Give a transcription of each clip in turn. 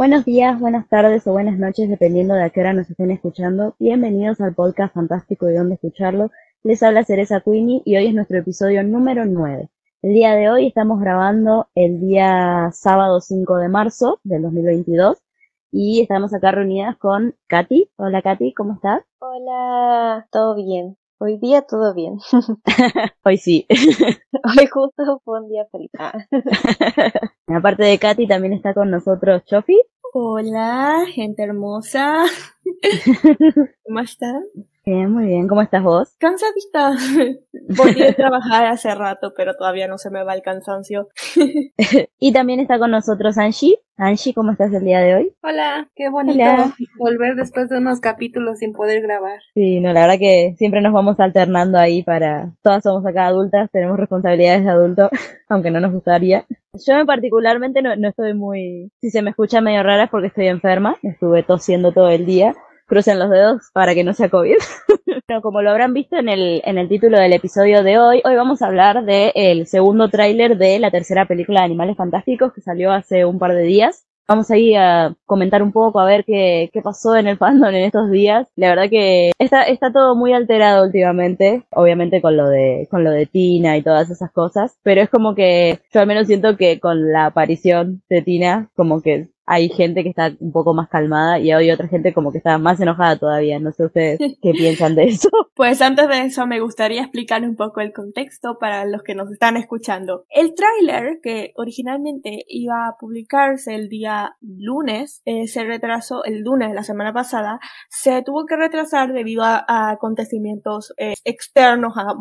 Buenos días, buenas tardes o buenas noches, dependiendo de a qué hora nos estén escuchando. Bienvenidos al podcast fantástico de dónde escucharlo. Les habla Cereza Queenie y hoy es nuestro episodio número 9. El día de hoy estamos grabando el día sábado 5 de marzo del 2022 y estamos acá reunidas con Katy. Hola Katy, ¿cómo estás? Hola, todo bien. Hoy día todo bien. Hoy sí. Hoy justo fue un día feliz. Aparte de Katy, también está con nosotros Chofi. Hola, gente hermosa. ¿Cómo están? Bien, muy bien. ¿Cómo estás vos? Cansadita. Volví a trabajar hace rato, pero todavía no se me va el cansancio. y también está con nosotros Angie. Angie, ¿cómo estás el día de hoy? Hola, qué bonito volver después de unos capítulos sin poder grabar. Sí, no, la verdad que siempre nos vamos alternando ahí para... Todas somos acá adultas, tenemos responsabilidades de adulto, aunque no nos gustaría. Yo particularmente no, no estoy muy... Si se me escucha medio rara es porque estoy enferma, estuve tosiendo todo el día crucen los dedos para que no sea COVID. Pero como lo habrán visto en el, en el título del episodio de hoy, hoy vamos a hablar del segundo tráiler de la tercera película de Animales Fantásticos que salió hace un par de días. Vamos a ir a comentar un poco, a ver qué, qué pasó en el fandom en estos días. La verdad que está, está todo muy alterado últimamente, obviamente con lo de, con lo de Tina y todas esas cosas, pero es como que yo al menos siento que con la aparición de Tina, como que hay gente que está un poco más calmada y hay otra gente como que está más enojada todavía. No sé ustedes qué piensan de eso. Pues antes de eso me gustaría explicar un poco el contexto para los que nos están escuchando. El tráiler que originalmente iba a publicarse el día lunes eh, se retrasó el lunes de la semana pasada. Se tuvo que retrasar debido a, acontecimientos eh, externos a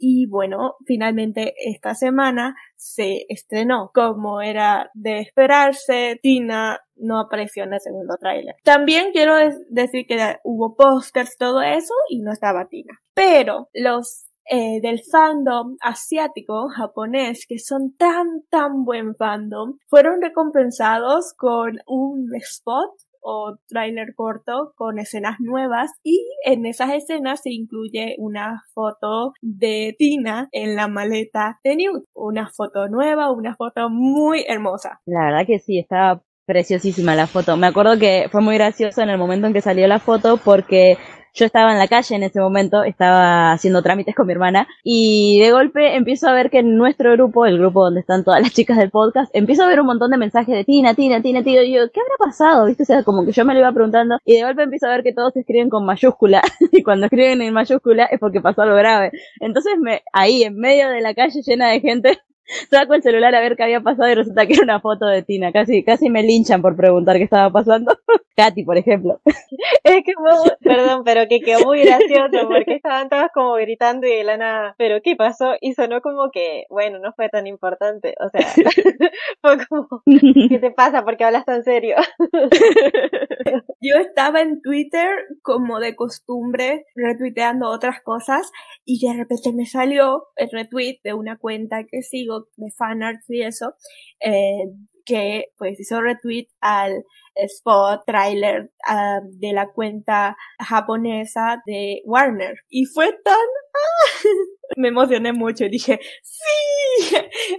y bueno, finalmente esta semana se estrenó. Como era de esperarse, Tina no apareció en el segundo tráiler. También quiero decir que hubo pósters, todo eso, y no estaba Tina. Pero los eh, del fandom asiático japonés, que son tan, tan buen fandom, fueron recompensados con un spot o tráiler corto con escenas nuevas y en esas escenas se incluye una foto de Tina en la maleta de Newt. Una foto nueva, una foto muy hermosa. La verdad que sí, estaba preciosísima la foto. Me acuerdo que fue muy gracioso en el momento en que salió la foto porque yo estaba en la calle en ese momento, estaba haciendo trámites con mi hermana y de golpe empiezo a ver que en nuestro grupo, el grupo donde están todas las chicas del podcast, empiezo a ver un montón de mensajes de Tina, Tina, Tina, Tina, y yo, ¿qué habrá pasado? ¿Viste? O sea, como que yo me lo iba preguntando y de golpe empiezo a ver que todos escriben con mayúscula y cuando escriben en mayúscula es porque pasó algo grave. Entonces me, ahí en medio de la calle llena de gente, saco el celular a ver qué había pasado y resulta que era una foto de Tina. Casi, casi me linchan por preguntar qué estaba pasando. Katy, por ejemplo. Es que fue, perdón, pero que quedó muy gracioso porque estaban todas como gritando y de la nada, pero ¿qué pasó? Y sonó como que, bueno, no fue tan importante. O sea, fue como, ¿qué te pasa? porque hablas tan serio? Yo estaba en Twitter como de costumbre, retuiteando otras cosas y de repente me salió el retweet de una cuenta que sigo de fanarts y eso, eh, que pues hizo retweet al spot trailer uh, de la cuenta japonesa de Warner y fue tan ¡ah! me emocioné mucho y dije sí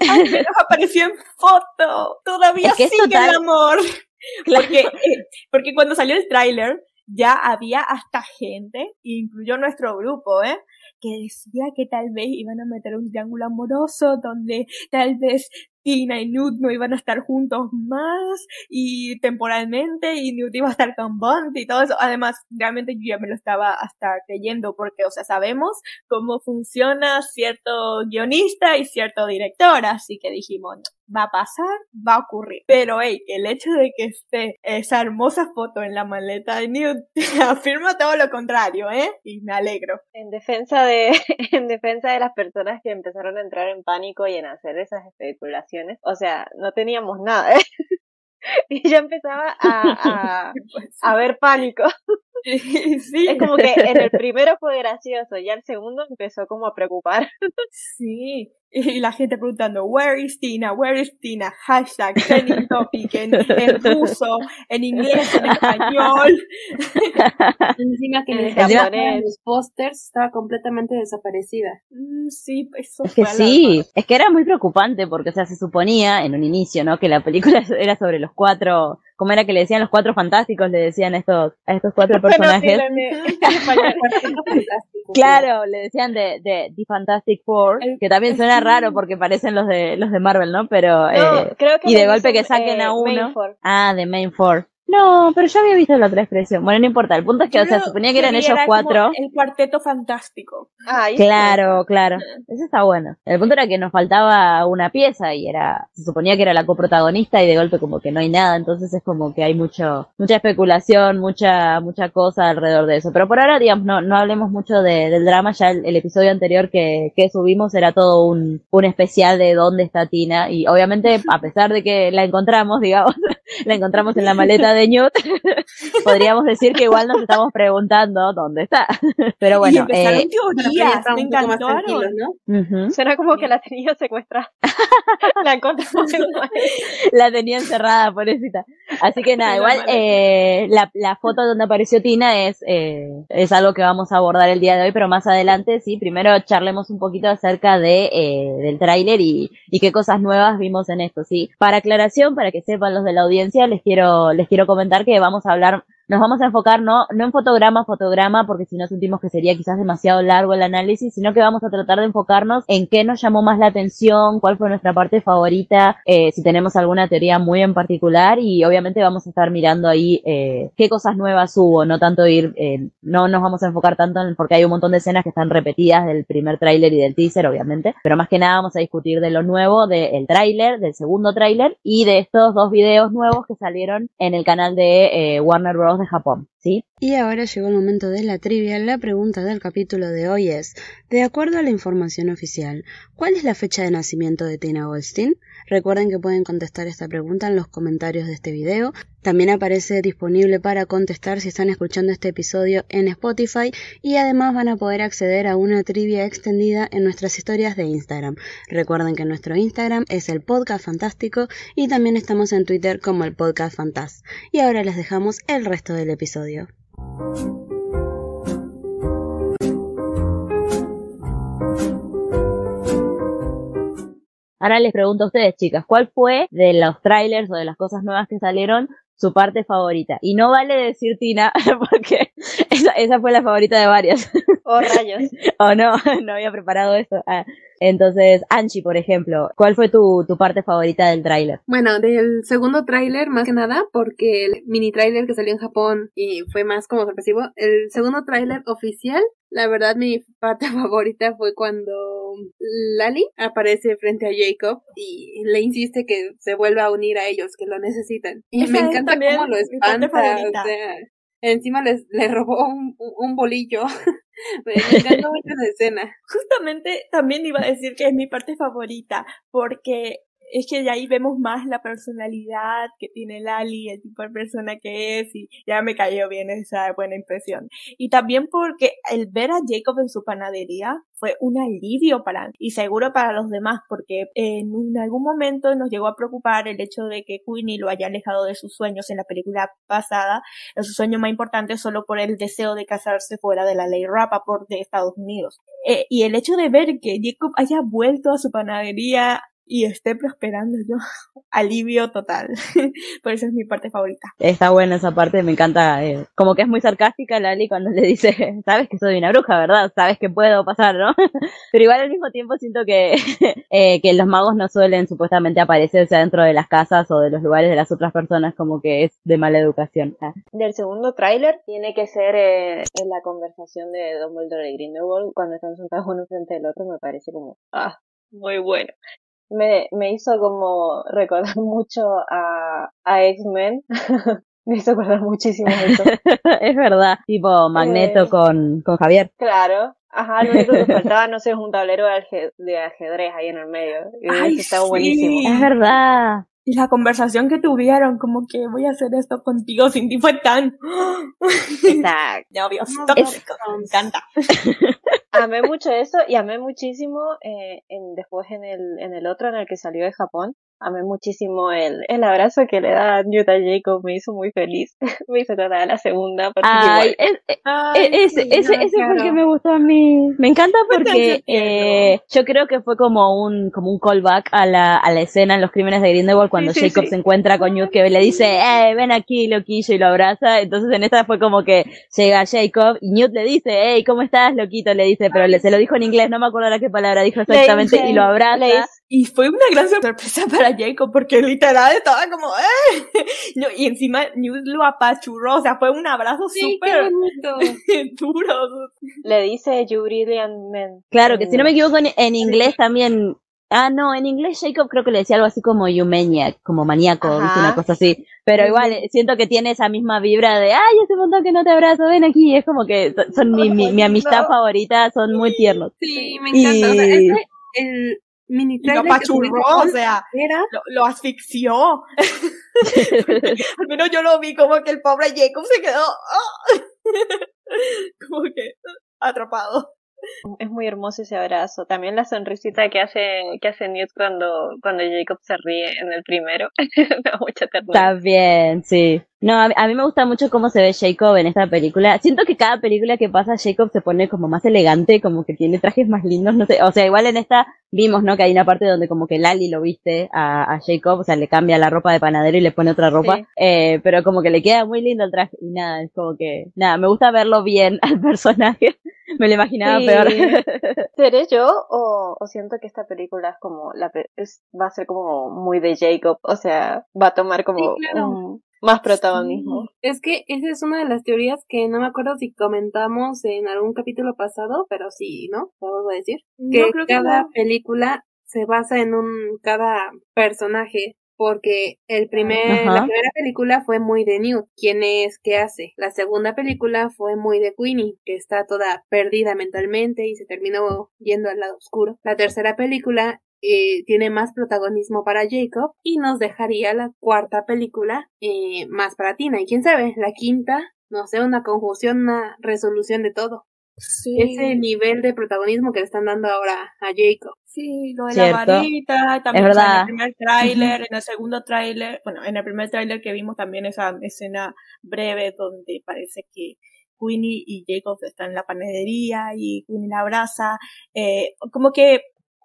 al menos apareció en foto todavía sigue el amor porque, eh, porque cuando salió el tráiler ya había hasta gente, incluyó nuestro grupo, ¿eh? Que decía que tal vez iban a meter un triángulo amoroso donde tal vez Tina y Newt no iban a estar juntos más y temporalmente y Newt iba a estar con Bond y todo eso. Además, realmente yo ya me lo estaba hasta creyendo porque, o sea, sabemos cómo funciona cierto guionista y cierto director, así que dijimos, va a pasar, va a ocurrir. Pero, hey, el hecho de que esté esa hermosa foto en la maleta de Newt afirma todo lo contrario, ¿eh? Y me alegro. En defensa de, en defensa de las personas que empezaron a entrar en pánico y en hacer esas especulaciones o sea, no teníamos nada. ¿eh? y ya empezaba a, pues a, ver pánico. Sí. Es como que en el primero fue gracioso, ya el segundo empezó como a preocupar. Sí, y la gente preguntando, where is Tina, where is Tina, hashtag trending topic en, en ruso, en inglés, en español. Encima que en los pósters estaba completamente desaparecida. Mm, sí, eso es que sí, es que era muy preocupante porque, o sea, se suponía en un inicio, ¿no? Que la película era sobre los cuatro ¿cómo era que le decían los cuatro fantásticos? Le decían estos, a estos cuatro personajes. claro, le decían de, de The Fantastic Four, que también suena raro porque parecen los de, los de Marvel, ¿no? Pero, eh, y de golpe que saquen a uno. Ah, de Main Four. No, pero ya había visto la otra expresión. Bueno, no importa. El punto es que, o sea, suponía que eran ellos cuatro. El cuarteto fantástico. Ah, claro, claro. Eso está bueno. El punto era que nos faltaba una pieza y era, se suponía que era la coprotagonista y de golpe como que no hay nada. Entonces es como que hay mucho, mucha especulación, mucha, mucha cosa alrededor de eso. Pero por ahora, digamos, no, no hablemos mucho de, del drama. Ya el, episodio anterior que, que subimos era todo un, un especial de dónde está Tina. Y obviamente, a pesar de que la encontramos, digamos, la encontramos en la maleta de podríamos decir que igual nos estamos preguntando dónde está. Pero bueno. Y eh, teorías, me encantaron. ¿no? Suena como que la tenía secuestrada. la encontramos La tenía encerrada, pobrecita. Así que nada, igual eh, la, la, foto donde apareció Tina es, eh, es algo que vamos a abordar el día de hoy, pero más adelante, sí, primero charlemos un poquito acerca de, eh, del tráiler y, y qué cosas nuevas vimos en esto, sí. Para aclaración, para que sepan los de la audiencia, les quiero, les quiero comentar que vamos a hablar nos vamos a enfocar no, no en fotograma fotograma, porque si no sentimos que sería quizás demasiado largo el análisis, sino que vamos a tratar de enfocarnos en qué nos llamó más la atención, cuál fue nuestra parte favorita, eh, si tenemos alguna teoría muy en particular y obviamente vamos a estar mirando ahí eh, qué cosas nuevas hubo, no tanto ir, eh, no nos vamos a enfocar tanto en, porque hay un montón de escenas que están repetidas del primer tráiler y del teaser, obviamente, pero más que nada vamos a discutir de lo nuevo del tráiler, del segundo tráiler y de estos dos videos nuevos que salieron en el canal de Warner Bros Japón, ¿sí? Y ahora llegó el momento de la trivia. La pregunta del capítulo de hoy es, de acuerdo a la información oficial, ¿cuál es la fecha de nacimiento de Tina Goldstein? Recuerden que pueden contestar esta pregunta en los comentarios de este video. También aparece disponible para contestar si están escuchando este episodio en Spotify y además van a poder acceder a una trivia extendida en nuestras historias de Instagram. Recuerden que nuestro Instagram es el podcast fantástico y también estamos en Twitter como el podcast fantas. Y ahora les dejamos el resto del episodio. Ahora les pregunto a ustedes, chicas, ¿cuál fue de los trailers o de las cosas nuevas que salieron su parte favorita? Y no vale decir Tina, porque esa, fue la favorita de varias. Oh, rayos. o no, no había preparado esto. Ah, entonces, Anchi, por ejemplo, ¿cuál fue tu, tu parte favorita del tráiler? Bueno, del segundo tráiler, más que nada, porque el mini tráiler que salió en Japón y fue más como sorpresivo, el segundo tráiler oficial, la verdad mi parte favorita fue cuando Lali aparece frente a Jacob y le insiste que se vuelva a unir a ellos, que lo necesitan. Y me encanta cómo lo espanta, o sea, encima les, le robó un, un bolillo Me encanta mucho esa escena. Justamente también iba a decir que es mi parte favorita, porque es que ya ahí vemos más la personalidad que tiene Lali, el tipo de persona que es, y ya me cayó bien esa buena impresión. Y también porque el ver a Jacob en su panadería fue un alivio para mí y seguro para los demás, porque en algún momento nos llegó a preocupar el hecho de que Queenie lo haya alejado de sus sueños en la película pasada, de su sueño más importante solo por el deseo de casarse fuera de la ley por de Estados Unidos. Eh, y el hecho de ver que Jacob haya vuelto a su panadería y esté prosperando yo. Alivio total. Por eso es mi parte favorita. Está buena esa parte, me encanta. Eh, como que es muy sarcástica Lali cuando le dice, sabes que soy una bruja, ¿verdad? Sabes que puedo pasar, ¿no? Pero igual al mismo tiempo siento que, eh, que los magos no suelen supuestamente aparecerse dentro de las casas o de los lugares de las otras personas, como que es de mala educación. Ah. Del segundo tráiler tiene que ser eh, en la conversación de Dumbledore y Grindelwald cuando están sentados uno frente al otro, me parece como, ah, muy bueno me, me hizo como recordar mucho a, a X-Men. me hizo recordar muchísimo eso. es verdad, tipo Magneto eh, con, con Javier. Claro. Ajá, lo único que faltaba, no sé, es un tablero de, ajedrez ahí en el medio. Y Ay, estaba buenísimo. Es verdad. Y la conversación que tuvieron, como que voy a hacer esto contigo sin ti, fue tan. Exacto. Ya, obvio, me encanta. amé mucho eso y amé muchísimo eh, en, después en el, en el otro, en el que salió de Japón, amé muchísimo el, el abrazo que le da Newt a Jacob, me hizo muy feliz. me hizo toda la segunda. Porque Ay, es, ese, ese, ese fue el que me gustó a mí. Me encanta porque eh, yo creo que fue como un, como un callback a la, a la escena en los crímenes de Grindelwald cuando Jacob se encuentra con Newt que le dice, eh, ven aquí, loquillo, y lo abraza. Entonces en esta fue como que llega Jacob y Newt le dice, hey, ¿cómo estás, loquito? Le dice, pero le, se lo dijo en inglés, no me acuerdo la qué palabra dijo exactamente, y lo abraza. Y fue una gran sorpresa para Jacob porque literal estaba como, ¡eh! y encima Newt lo apachurró, o sea, fue un abrazo súper duro. Le dice You Brilliant Man. Claro, que si no me equivoco en, inglés también Ah, no, en inglés Jacob creo que le decía algo así como you maniac, como maníaco, una cosa así. Pero igual, siento que tiene esa misma vibra de, ay, ese montón que no te abrazo, ven aquí. Es como que son mi, mi, amistad favorita, son muy tiernos. Sí, me encanta. O sea, el mini Lo pachurró, o sea, Lo, asfixió. Al menos yo lo vi como que el pobre Jacob se quedó como que atrapado. Es muy hermoso ese abrazo. También la sonrisita que hace, que hace Newt cuando, cuando Jacob se ríe en el primero. me da mucha ternura. Está bien, sí. No, a, mí me gusta mucho cómo se ve Jacob en esta película. Siento que cada película que pasa Jacob se pone como más elegante, como que tiene trajes más lindos, no sé. O sea, igual en esta vimos, ¿no? Que hay una parte donde como que Lali lo viste a, a Jacob, o sea, le cambia la ropa de panadero y le pone otra ropa. Eh, pero como que le queda muy lindo el traje y nada, es como que, nada, me gusta verlo bien al personaje. me lo imaginaba peor. ¿Seré yo o, o, siento que esta película es como, la, es, va a ser como muy de Jacob? O sea, va a tomar como un, más protagonismo. Es que esa es una de las teorías que no me acuerdo si comentamos en algún capítulo pasado, pero sí, ¿no? Te vuelvo a decir. Que cada película se basa en un, cada personaje porque el primer, la primera película fue muy de Newt, quién es, qué hace. La segunda película fue muy de Queenie, que está toda perdida mentalmente y se terminó yendo al lado oscuro. La tercera película eh, tiene más protagonismo para Jacob y nos dejaría la cuarta película eh, más para Tina. Y quién sabe, la quinta, no sé, una conjunción, una resolución de todo. Sí. Ese nivel de protagonismo que le están dando ahora a Jacob. Sí, lo de la varita, también en el primer tráiler, en el segundo tráiler, bueno, en el primer tráiler que vimos también esa escena breve donde parece que Queenie y Jacob están en la panadería y Queenie la abraza, eh, como que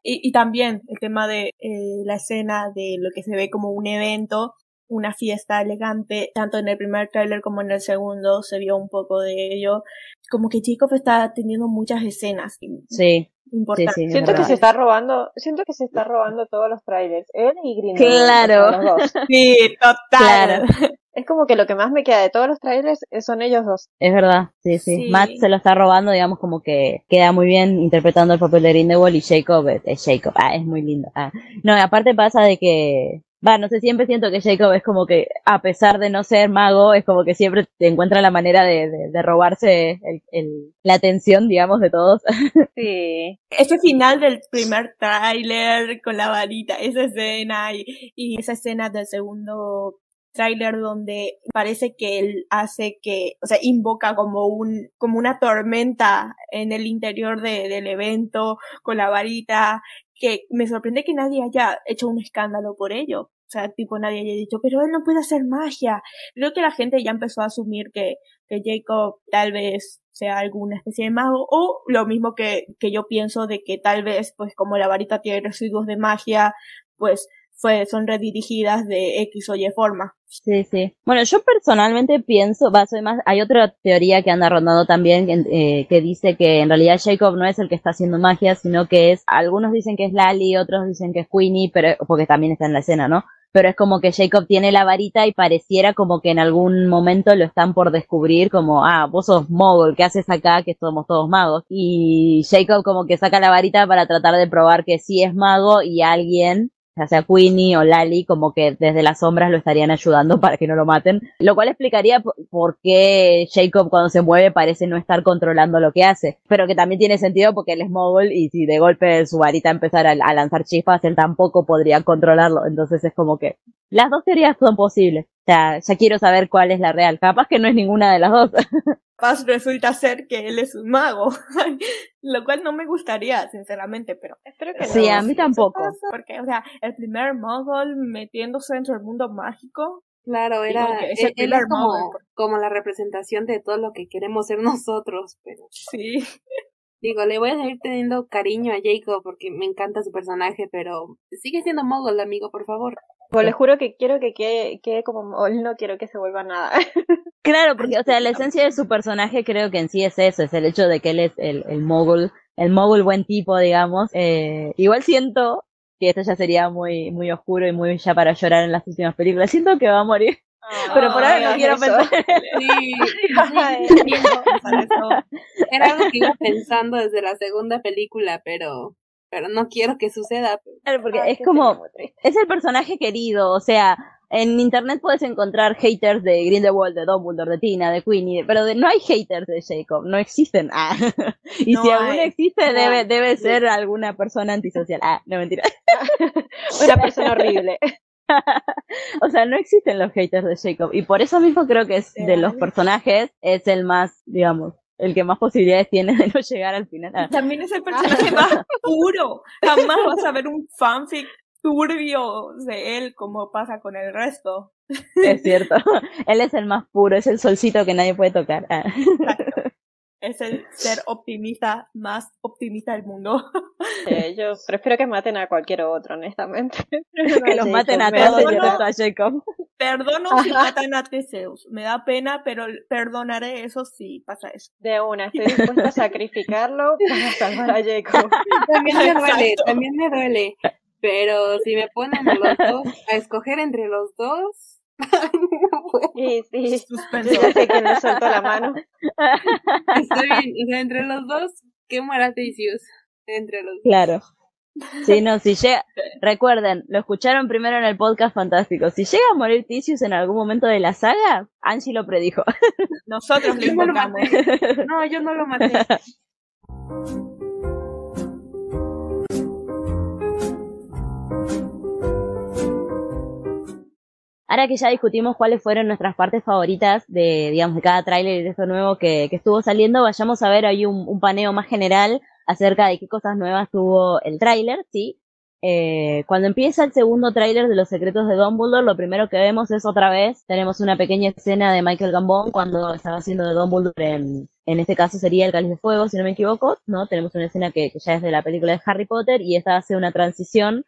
y, también el tema de eh, la escena de lo que se ve como un evento, una fiesta elegante, tanto en el primer tráiler como en el segundo se vio un poco de ello. Como que Jacob está teniendo muchas escenas. Sí. Importantes. siento que se está robando, siento que se está robando todos los trailers, él y Green. Claro. Sí, total. Es como que lo que más me queda de todos los trailers son ellos dos. Es verdad, sí, sí, Matt se lo está robando, digamos, como que queda muy bien interpretando el papel de Grindelwald y Jacob es, Jacob. Ah, es muy lindo. Ah. No, aparte pasa de que va, no sé, siempre siento que Jacob es como que, a pesar de no ser mago, es como que siempre te encuentra la manera de, de, robarse el, la atención, digamos, de todos. Sí. Ese final del primer tráiler con la varita, esa escena y, y esa escena del segundo tráiler donde parece que él hace que, o sea, invoca como un, como una tormenta en el interior de, del evento con la varita, que me sorprende que nadie haya hecho un escándalo por ello. O sea, tipo nadie haya dicho, pero él no puede hacer magia. Creo que la gente ya empezó a asumir que, que Jacob tal vez sea alguna especie de mago, o lo mismo que, que yo pienso de que tal vez, pues como la varita tiene residuos de magia, pues fue, son redirigidas de X o Y forma. Sí, sí. Bueno, yo personalmente pienso, va, soy más, hay otra teoría que anda rondando también eh, que dice que en realidad Jacob no es el que está haciendo magia, sino que es, algunos dicen que es Lali, otros dicen que es Queenie, pero, porque también está en la escena, ¿no? Pero es como que Jacob tiene la varita y pareciera como que en algún momento lo están por descubrir como, ah, vos sos mogul, ¿qué haces acá? Que somos todos magos. Y Jacob como que saca la varita para tratar de probar que sí es mago y alguien ya sea Queenie o Lali, como que desde las sombras lo estarían ayudando para que no lo maten, lo cual explicaría por qué Jacob cuando se mueve parece no estar controlando lo que hace, pero que también tiene sentido porque él es mogul y si de golpe su varita empezara a, lanzar chispas, él tampoco podría controlarlo, entonces es como que las dos teorías son posibles. O sea, ya quiero saber cuál es la real. Capaz que no es ninguna de las dos. Paz resulta ser que él es un mago, lo cual no me gustaría, sinceramente, pero espero que Sí, a mí tampoco. Porque, o sea, el primer mogul metiéndose dentro del mundo mágico. Claro, era es el él, primer es como, como la representación de todo lo que queremos ser nosotros, pero Sí. Digo, le voy a seguir teniendo cariño a Jacob porque me encanta su personaje, pero sigue siendo mogul, amigo, por favor. Pues les juro que quiero que quede, quede como mol, no quiero que se vuelva nada. Claro, porque, o sea, la esencia de su personaje creo que en sí es eso, es el hecho de que él es el, el mogul, el mogul buen tipo, digamos. Eh, igual siento que esto ya sería muy, muy oscuro y muy ya para llorar en las últimas películas. Siento que va a morir, pero por ahora no quiero eso. pensar. Sí, sí, era algo que iba pensando desde la segunda película, pero pero no quiero que suceda. Claro, porque Ay, es como, es el personaje querido, o sea, en internet puedes encontrar haters de Grindelwald, de Dumbledore, de Tina, de Queenie, pero de- no hay haters de Jacob, no existen. Ah. Y No si hay. existe, No. debe, debe ser alguna persona antisocial. Ah, no mentira. Una persona horrible. O sea, no existen los haters de Jacob. Y por eso mismo creo que es de los personajes, es el más, digamos, el que más posibilidades tiene de no llegar al final. Ah, También es el personaje más puro. Jamás vas a ver un fanfic turbio de él como pasa con el resto. es cierto. Él es el más puro, es el solcito que nadie puede tocar. Ah. Es el ser optimista más optimista del mundo. Eh, yo prefiero que maten a cualquier otro, honestamente. que los maten a todos, llorar. a Jacob. Perdono si matan a Teseus. Me da pena, pero perdonaré eso si pasa eso. De una, estoy dispuesta a sacrificarlo para salvar a Jacob. También me duele, también me duele. Pero si me ponen a los dos, a escoger entre los dos, no puedo. Sí, sí. Suspenso. sé quién le soltó la mano. Está bien, o sea, entre los dos, ¿qué muera Theseus? Entre los dos. Claro. Sí, no, si llega, recuerden, lo escucharon primero en el podcast fantástico. Si llega a morir Tisius en algún momento de la saga, Angie lo predijo. Nosotros lo no invocamos. No, yo no lo maté. Ahora que ya discutimos cuáles fueron nuestras partes favoritas de, digamos, de cada tráiler y de esto nuevo que, estuvo saliendo, vayamos a ver ahí un, un paneo más general acerca de qué cosas nuevas tuvo el tráiler, ¿sí? Eh, cuando empieza el segundo tráiler de Los Secretos de Dumbledore, lo primero que vemos es otra vez, tenemos una pequeña escena de Michael Gambon cuando estaba haciendo de Dumbledore en, en este caso sería el Cáliz de Fuego, si no me equivoco, ¿no? Tenemos una escena que, que ya es de la película de Harry Potter y esta hace una transición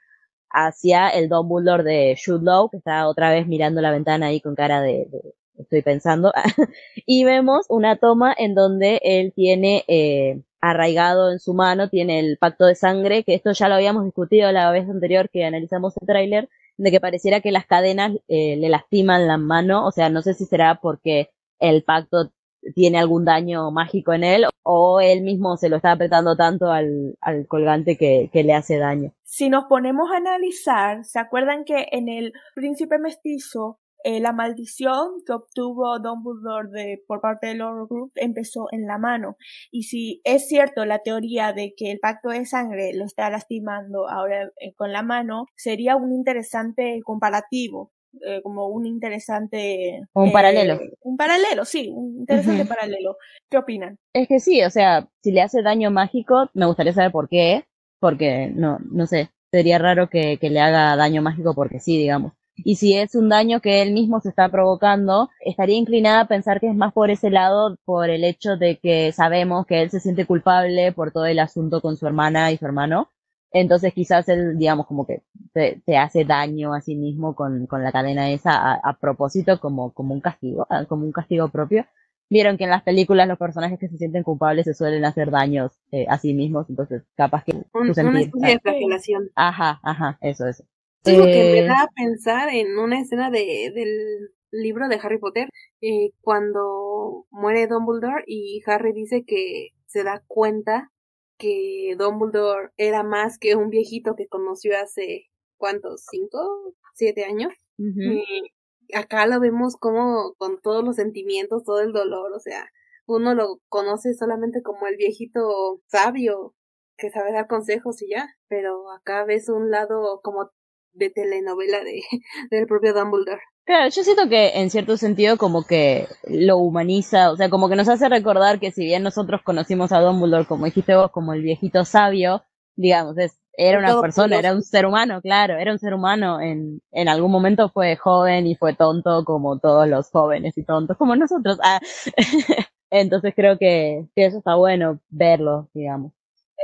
hacia el Dumbledore de Jude que está otra vez mirando la ventana ahí con cara de, de- estoy pensando, y vemos una toma en donde él tiene eh, arraigado en su mano, tiene el pacto de sangre, que esto ya lo habíamos discutido la vez anterior que analizamos el tráiler, de que pareciera que las cadenas eh, le lastiman la mano, o sea, no sé si será porque el pacto tiene algún daño mágico en él o él mismo se lo está apretando tanto al, al colgante que, que le hace daño. Si nos ponemos a analizar, ¿se acuerdan que en el Príncipe Mestizo eh, la maldición que obtuvo Dumbledore de, por parte del Horcrux empezó en la mano? Y si es cierto la teoría de que el pacto de sangre lo está lastimando ahora eh, con la mano, sería un interesante comparativo. Eh, como un interesante Un eh, paralelo. un paralelo sí un interesante paralelo qué opinan Es que sí, o sea, si le hace daño mágico, me gustaría saber por qué, porque no, no sé, sería raro que, que le haga daño mágico porque sí, digamos. Y si es un daño que él mismo se está provocando, estaría inclinada a pensar que es más por ese lado, por el hecho de que sabemos que él se siente culpable por todo el asunto con su hermana y su hermano. Entonces quizás él, digamos, como que te, te hace daño a sí mismo con, con la cadena esa a, a propósito como, como un castigo, ah, como un castigo propio. Vieron que en las películas los personajes que se sienten culpables se suelen hacer daños eh, a sí mismos, entonces capaz que Un- tu una sentir. especie de flagelación. Ajá, ajá, eso, eso. Es lo que Eh, me da a pensar en una escena de, del libro de Harry Potter, eh, cuando muere Dumbledore y Harry dice que se da cuenta que Dumbledore era más que un viejito que conoció hace, ¿cuántos? ¿Cinco? ¿Siete años? Y acá lo vemos como con todos los sentimientos, todo el dolor, o sea, uno lo conoce solamente como el viejito sabio que sabe dar consejos y ya, pero acá ves un lado como de telenovela de del propio Dumbledore. Claro, yo siento que en cierto sentido como que lo humaniza, o sea, como que nos hace recordar que si bien nosotros conocimos a Dumbledore, como dijiste vos, como el viejito sabio, digamos, es, era una persona, era un ser humano, claro, era un ser humano, en, en algún momento fue joven y fue tonto como todos los jóvenes y tontos, como nosotros. Ah. Entonces creo que, que eso está bueno verlo, digamos.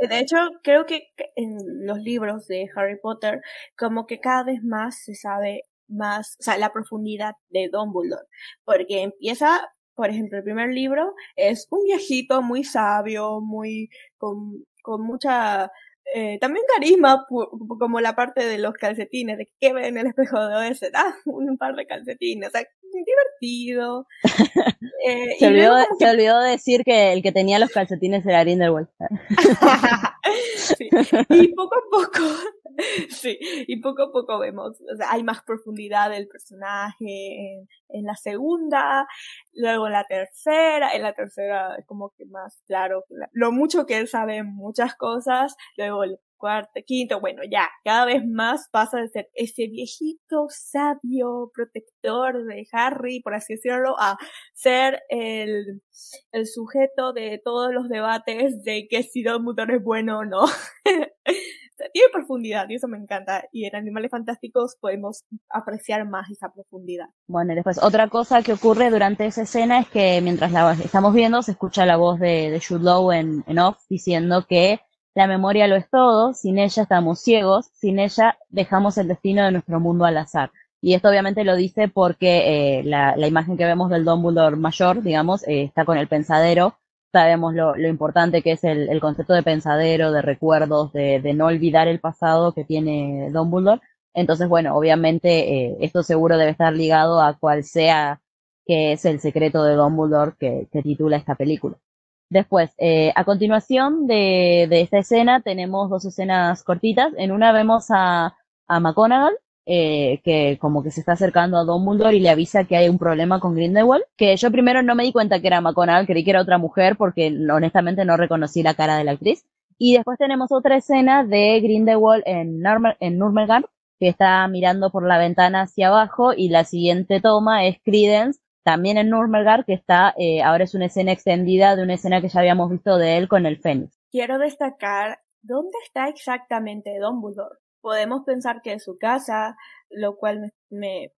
De hecho, creo que en los libros de Harry Potter, como que cada vez más se sabe más, o sea, la profundidad de Dumbledore, porque empieza, por ejemplo, el primer libro es un viejito muy sabio, muy, con, con mucha, eh, también carisma, como la parte de los calcetines, de que ve en el espejo de ese, ah, un par de calcetines, o sea, divertido. Eh, se, olvidó, se olvidó decir que el que tenía los calcetines era Grindelwald. sí. Y poco a poco sí, y poco a poco vemos, o sea, hay más profundidad del personaje en, en, la segunda, luego en la tercera, en la tercera es como que más claro lo mucho que él sabe muchas cosas, luego el quinto, bueno, ya, cada vez más pasa de ser ese viejito sabio protector de Harry, por así decirlo, a ser el, el sujeto de todos los debates de que si Dumbledore es bueno o no. tiene profundidad y eso me encanta. Y en Animales Fantásticos podemos apreciar más esa profundidad. Bueno, y después otra cosa que ocurre durante esa escena es que mientras la estamos viendo se escucha la voz de, de Jude Law en, en off diciendo que la memoria lo es todo, sin ella estamos ciegos, sin ella dejamos el destino de nuestro mundo al azar. Y esto obviamente lo dice porque eh, la, imagen que vemos del Dumbledore mayor, digamos, eh, está con el pensadero sabemos lo, importante que es el, el, concepto de pensadero, de recuerdos, de, de, no olvidar el pasado que tiene Dumbledore. Entonces, bueno, obviamente eh, esto seguro debe estar ligado a cual sea que es el secreto de Dumbledore que, que titula esta película. Después, eh, a continuación de, de, esta escena tenemos dos escenas cortitas. En una vemos a, a eh, que como que se está acercando a Dumbledore y le avisa que hay un problema con Grindelwald, que yo primero no me di cuenta que era McGonagall, creí que era otra mujer porque honestamente no reconocí la cara de la actriz. Y después tenemos otra escena de Grindelwald en, en Nurmagard, que está mirando por la ventana hacia abajo y la siguiente toma es Credence, también en Nurmagard, que está, eh, ahora es una escena extendida de una escena que ya habíamos visto de él con el Fénix. Quiero destacar dónde está exactamente Dumbledore podemos pensar que es su casa, lo cual me,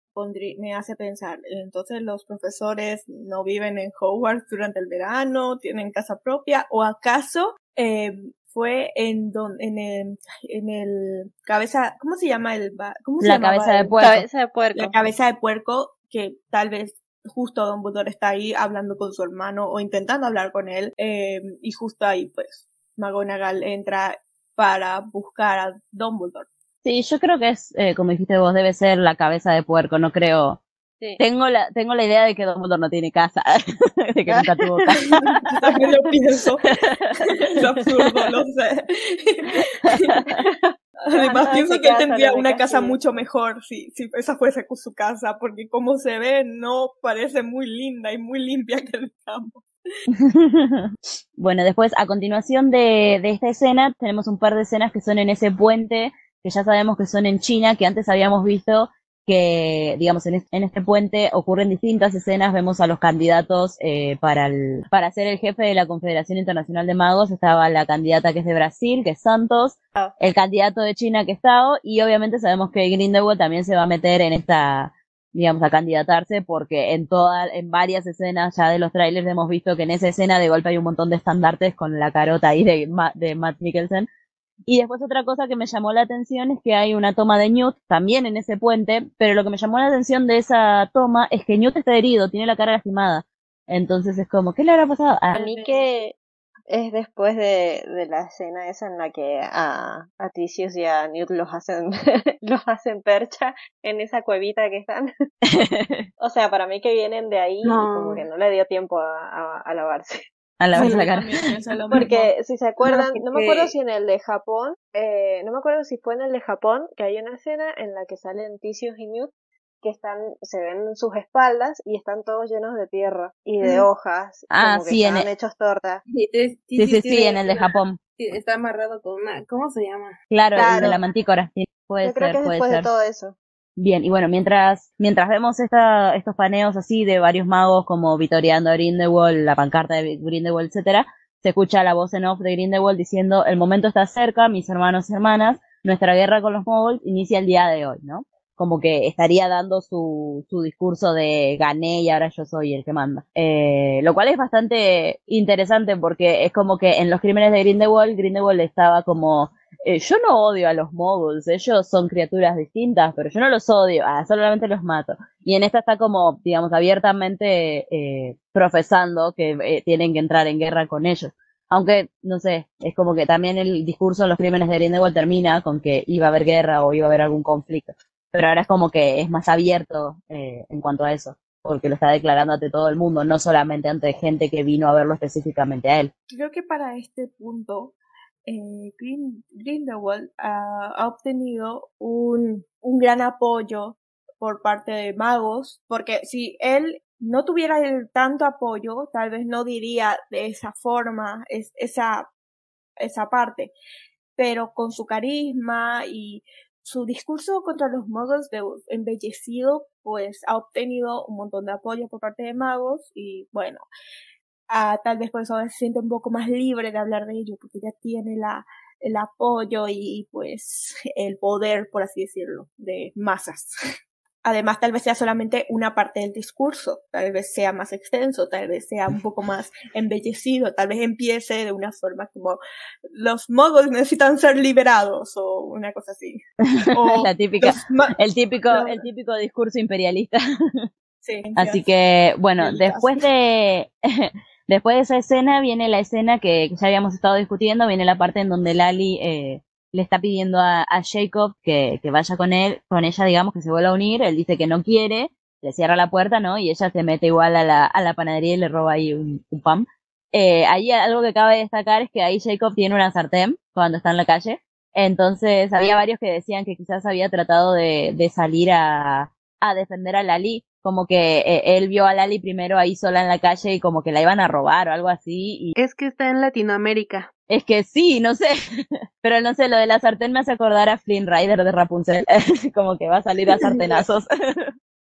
me hace pensar, entonces los profesores no viven en Hogwarts durante el verano, tienen casa propia, o acaso eh, fue en don, en el, en el cabeza, ¿cómo se llama el ¿cómo se la cabeza de puerco. cabeza de puerco. La cabeza de puerco que tal vez justo Don Budor está ahí hablando con su hermano o intentando hablar con él eh, y justo ahí pues McGonagall entra para buscar a Dumbledore. Sí, yo creo que es, eh, como dijiste vos, debe ser la cabeza de puerco, no creo. Sí. Tengo la, tengo la idea de que Dumbledore no tiene casa, de que nunca tuvo casa. También lo pienso. Es absurdo, lo sé. Además, pienso que él tendría una casa mucho mejor si, si esa fuese su casa, porque como se ve, no parece muy linda y muy limpia que estamos. bueno, después, a continuación de, de esta escena, tenemos un par de escenas que son en ese puente que ya sabemos que son en China, que antes habíamos visto que, digamos, en, este puente ocurren distintas escenas, vemos a los candidatos eh, para, el, para ser el jefe de la Confederación Internacional de Magos, estaba la candidata que es de Brasil, que es Santos, oh. el candidato de China que es Tao, y obviamente sabemos que Grindelwald también se va a meter en esta, digamos, a candidatarse, porque en todas, en varias escenas ya de los trailers hemos visto que en esa escena de golpe hay un montón de estandartes con la carota ahí de, de Matt Mikkelsen, y después otra cosa que me llamó la atención es que hay una toma de Newt también en ese puente, pero lo que me llamó la atención de esa toma es que Newt está herido, tiene la cara lastimada. Entonces es como, ¿qué le habrá pasado? Ah. A mí que es después de, de la escena esa en la que a, a Ticius y a Newt los hacen, los hacen percha en esa cuevita que están. o sea, para mí que vienen de ahí como que no le dio tiempo a, a lavarse a la, la cara. Porque si se acuerdan, no, me acuerdo si en el de Japón, eh, no me acuerdo si fue en el de Japón, que hay una escena en la que salen Ticius y Newt que están, se ven sus espaldas y están todos llenos de tierra y de hojas. Ah, como sí, que en el... hechos torta. Sí, sí, sí, sí, en el de Japón. Está amarrado con una, ¿cómo se llama? Claro, claro. el de la mantícora. Sí, puede Yo creo ser, que es puede después ser. de todo eso. Bien, y bueno, mientras, mientras vemos esta, estos paneos así de varios magos como vitoreando a Grindelwald, la pancarta de Grindelwald, etcétera, se escucha la voz en off de Grindelwald diciendo el momento está cerca, mis hermanos y hermanas, nuestra guerra con los moguls inicia el día de hoy, ¿no? Como que estaría dando su, su discurso de gané y ahora yo soy el que manda. Eh, lo cual es bastante interesante porque es como que en los crímenes de Grindelwald, Grindelwald estaba como eh, yo no odio a los moguls, ellos son criaturas distintas, pero yo no los odio, ah, solamente los mato. Y en esta está como, digamos, abiertamente eh, profesando que eh, tienen que entrar en guerra con ellos. Aunque, no sé, es como que también el discurso en los crímenes de Grindelwald termina con que iba a haber guerra o iba a haber algún conflicto. Pero ahora es como que es más abierto en cuanto a eso porque lo está declarando ante todo el mundo, no solamente ante gente que vino a verlo específicamente a él. Creo que para este punto eh, Grindelwald ha, obtenido un, un gran apoyo por parte de magos, porque si él no tuviera tanto apoyo, tal vez no diría de esa forma, es, esa, esa parte, pero con su carisma y su discurso contra los magos de embellecido, pues ha obtenido un montón de apoyo por parte de magos y bueno, tal vez por eso se siente un poco más libre de hablar de ello, porque ya tiene la, el apoyo y pues el poder, por así decirlo, de masas. Además, tal vez sea solamente una parte del discurso, tal vez sea más extenso, tal vez sea un poco más embellecido, tal vez empiece de una forma como los modos necesitan ser liberados o una cosa así. La típica, el típico, el típico discurso imperialista. Sí, Así que, bueno, después de, Después de esa escena viene la escena que, ya habíamos estado discutiendo, viene la parte en donde Lali eh, le está pidiendo a, Jacob que, vaya con él, con ella, digamos, que se vuelva a unir. Él dice que no quiere, le cierra la puerta, ¿no? Y ella se mete igual a la, a la panadería y le roba ahí un, pan. Eh, ahí algo que cabe destacar es que ahí Jacob tiene una sartén cuando está en la calle. Entonces había varios que decían que quizás había tratado de, de salir a, a defender a Lali, como que eh, él vio a Lali primero ahí sola en la calle y como que la iban a robar o algo así. Y... Es que está en Latinoamérica. Es que sí, no sé, pero no sé, lo de la sartén me hace acordar a Flynn Rider de Rapunzel, como que va a salir a sartenazos.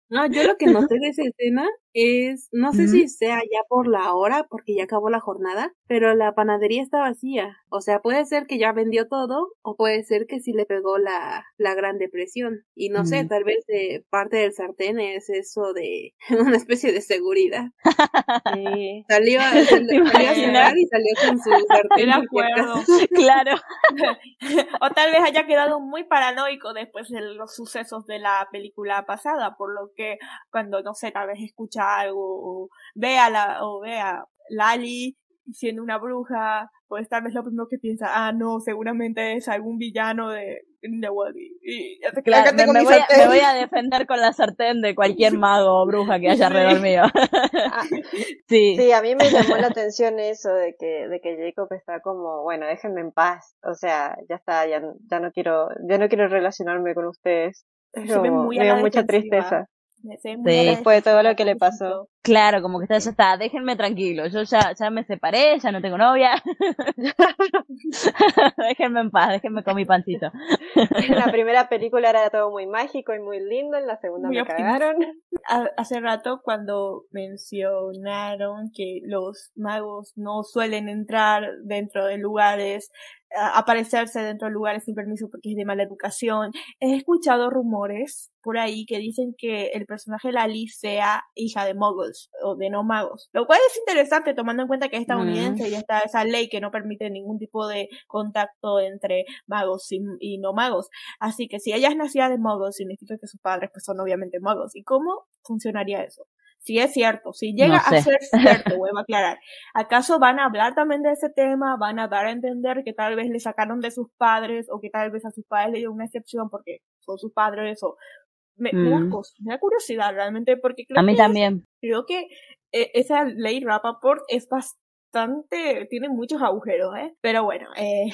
No, yo lo que noté de esa escena es, no sé si sea ya por la hora, porque ya acabó la jornada, pero la panadería está vacía. O sea, puede ser que ya vendió todo, o puede ser que sí le pegó la, la gran depresión. Y no sé, tal vez de parte del sartén es eso de una especie de seguridad. Sí. Salió, a, salió, a cenar y salió con su sartén. acuerdo. claro. o tal vez haya quedado muy paranoico después de los sucesos de la película pasada, por lo que cuando, no sé, tal vez escucha algo o vea la, o vea Lali siendo una bruja, pues tal vez lo primero que piensa, ah, no, seguramente es algún villano de Grindelwald. Y, claro, me, me, voy a, me, voy a, defender con la sartén de cualquier mago o bruja que haya alrededor mío. Ah, sí. sí, a mí me llamó la atención eso de que, de que Jacob está como, bueno, déjenme en paz. O sea, ya está, ya, ya no quiero, ya no quiero relacionarme con ustedes. Es muy me dio mucha tristeza. Sí. Después de todo lo que le pasó. Claro, como que está, ya está, déjenme tranquilo, yo ya, ya me separé, ya no tengo novia. déjenme en paz, déjenme con mi pancito. en la primera película era todo muy mágico y muy lindo, en la segunda me cagaron. Hace rato cuando mencionaron que los magos no suelen entrar dentro de lugares aparecerse dentro de lugares sin permiso porque es de mala educación. He escuchado rumores por ahí que dicen que el personaje de Lali sea hija de muggles o de no magos, lo cual es interesante tomando en cuenta que es estadounidense y está esa ley que no permite ningún tipo de contacto entre magos y, no magos. Así que si ella es nacida de muggles, significa que sus padres pues son obviamente magos. ¿Y cómo funcionaría eso? si es cierto, si llega a ser cierto, voy a aclarar, ¿acaso van a hablar también de ese tema? ¿Van a dar a entender que tal vez le sacaron de sus padres o que tal vez a sus padres le dio una excepción porque son sus padres o me, da, mm. me da curiosidad realmente porque creo a mí también. creo que eh, esa ley Rappaport es bastante, tiene muchos agujeros, ¿eh? Pero bueno, eh,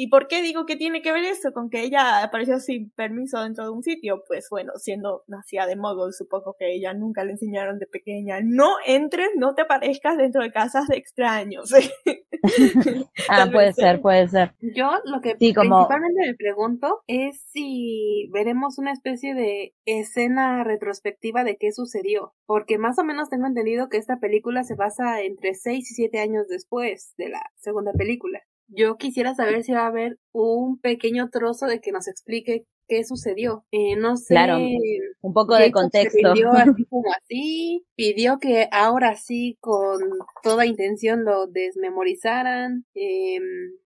¿Y por qué digo que tiene que ver eso con que ella apareció sin permiso dentro de un sitio? Pues bueno, siendo nacida de mogul, supongo que ella nunca le enseñaron de pequeña, no entres, no te aparezcas dentro de casas de extraños. ah, puede ser, puede ser. Yo lo que principalmente me pregunto es si veremos una especie de escena retrospectiva de qué sucedió, porque más o menos tengo entendido que esta película se basa entre 6 y 7 años después de la segunda película. Yo quisiera saber si va a haber un pequeño trozo de que nos explique qué sucedió. Eh, no sé. Claro, un poco de contexto. Pidió así como así, pidió que ahora sí con toda intención lo desmemorizaran. Eh,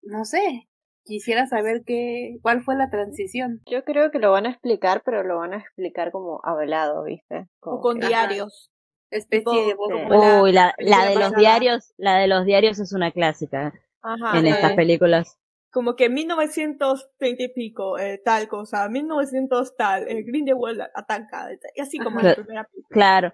no sé, quisiera saber qué, cuál fue la transición. Yo creo que lo van a explicar, pero lo van a explicar como hablado, ¿viste? o con diarios. Especie de Uy, la, la de los diarios, la de los diarios es una clásica en estas películas. Como que 1920 y pico, eh, tal cosa, 1900 tal, eh, Grindelwald ataca, y así como en la primera película. Claro.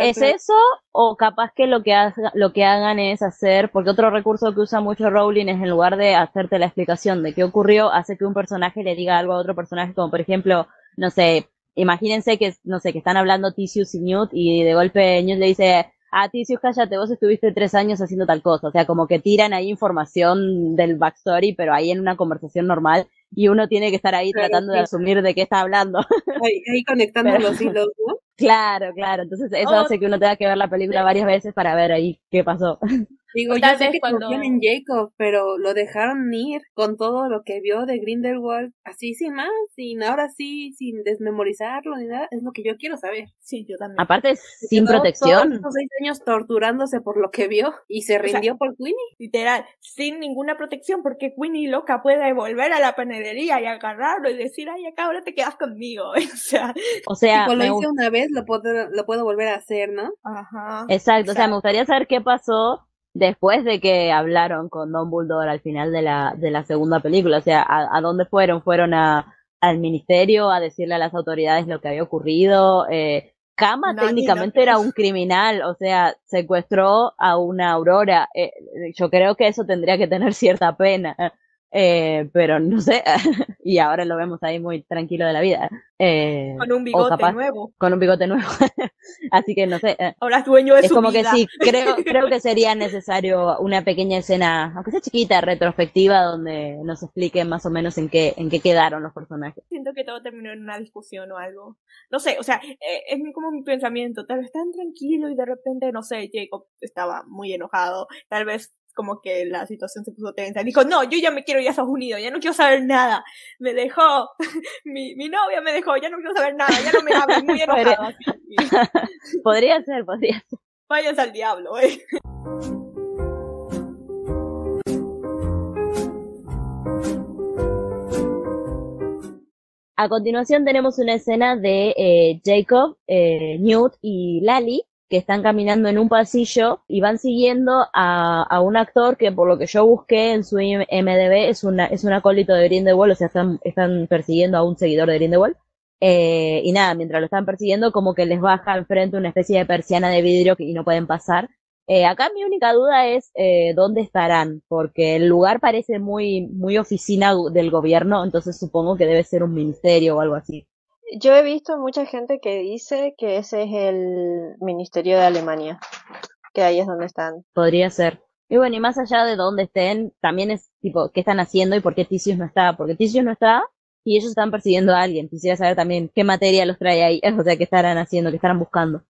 ¿Es eso o capaz que lo que, lo que hagan es hacer, porque otro recurso que usa mucho Rowling es en lugar de hacerte la explicación de qué ocurrió, hace que un personaje le diga algo a otro personaje, como por ejemplo, no sé, imagínense que, no sé, que están hablando Tisius y Newt y de golpe Newt le dice, ah, Tisius, cállate, vos estuviste tres años haciendo tal cosa. O sea, como que tiran ahí información del backstory, pero ahí en una conversación normal y uno tiene que estar ahí tratando de asumir de qué está hablando. Ahí, conectando los hilos, ¿no? Claro, claro. Entonces eso oh. hace que uno tenga que ver la película varias veces para ver ahí qué pasó. Digo, yo sé que cuando... en Jacob, pero lo dejaron ir con todo lo que vio de Grindelwald, así sin más, sin ahora sí, sin desmemorizarlo ni nada, es lo que yo quiero saber. Sí, yo también. Aparte, sin protección. Todos seis años torturándose por lo que vio y se rindió por Queenie. Literal, sin ninguna protección, porque Queenie loca puede volver a la panadería y agarrarlo y decir, ay, acá ahora te quedas conmigo. o sea, o sea si lo hice una vez, lo puedo, lo puedo volver a hacer, ¿no? Ajá. Exacto, o sea, me gustaría saber qué pasó después de que hablaron con Don Bulldog al final de la, de la segunda película. O sea, ¿a, dónde fueron? ¿Fueron a, al ministerio a decirle a las autoridades lo que había ocurrido? Eh, Kama técnicamente era un criminal, o sea, secuestró a una Aurora. Eh, yo creo que eso tendría que tener cierta pena. Eh, pero no sé, y ahora lo vemos ahí muy tranquilo de la vida. Eh, con un bigote nuevo. Con un bigote nuevo. Así que no sé. Eh, ahora es dueño de es como que sí, creo, creo que sería necesario una pequeña escena, aunque sea chiquita, retrospectiva, donde nos expliquen más o menos en qué, en qué quedaron los personajes. Siento que todo terminó en una discusión o algo. No sé, o sea, eh, es como mi pensamiento. Tal vez tan tranquilo y de repente, no sé, Jacob estaba muy enojado. Tal vez como que la situación se puso tensa. Dijo, no, yo ya me quiero ir a Estados Unidos, ya no quiero saber nada. Me dejó, mi, mi novia me dejó, ya no quiero saber nada, ya no me habla, muy enojado. podría ser, podría ser. Váyanse al diablo, eh. A continuación tenemos una escena de eh, Jacob, eh, Newt y Lally que están caminando en un pasillo y van siguiendo a, a, un actor que por lo que yo busqué en su MDB es una es un acólito de Grindelwald, o sea, están, están persiguiendo a un seguidor de Grindelwald. Eh, y nada, mientras lo están persiguiendo, como que les baja al frente una especie de persiana de vidrio y no pueden pasar. Eh, acá mi única duda es eh, dónde estarán, porque el lugar parece muy, muy oficina del gobierno, entonces supongo que debe ser un ministerio o algo así. Yo he visto mucha gente que dice que ese es el Ministerio de Alemania, que ahí es donde están. Podría ser. Y bueno, y más allá de dónde estén, también es tipo, ¿qué están haciendo y por qué Tisius no está? Porque Tisius no está y ellos están persiguiendo a alguien. Quisiera saber también qué materia los trae ahí, o sea, qué estarán haciendo, qué estarán buscando.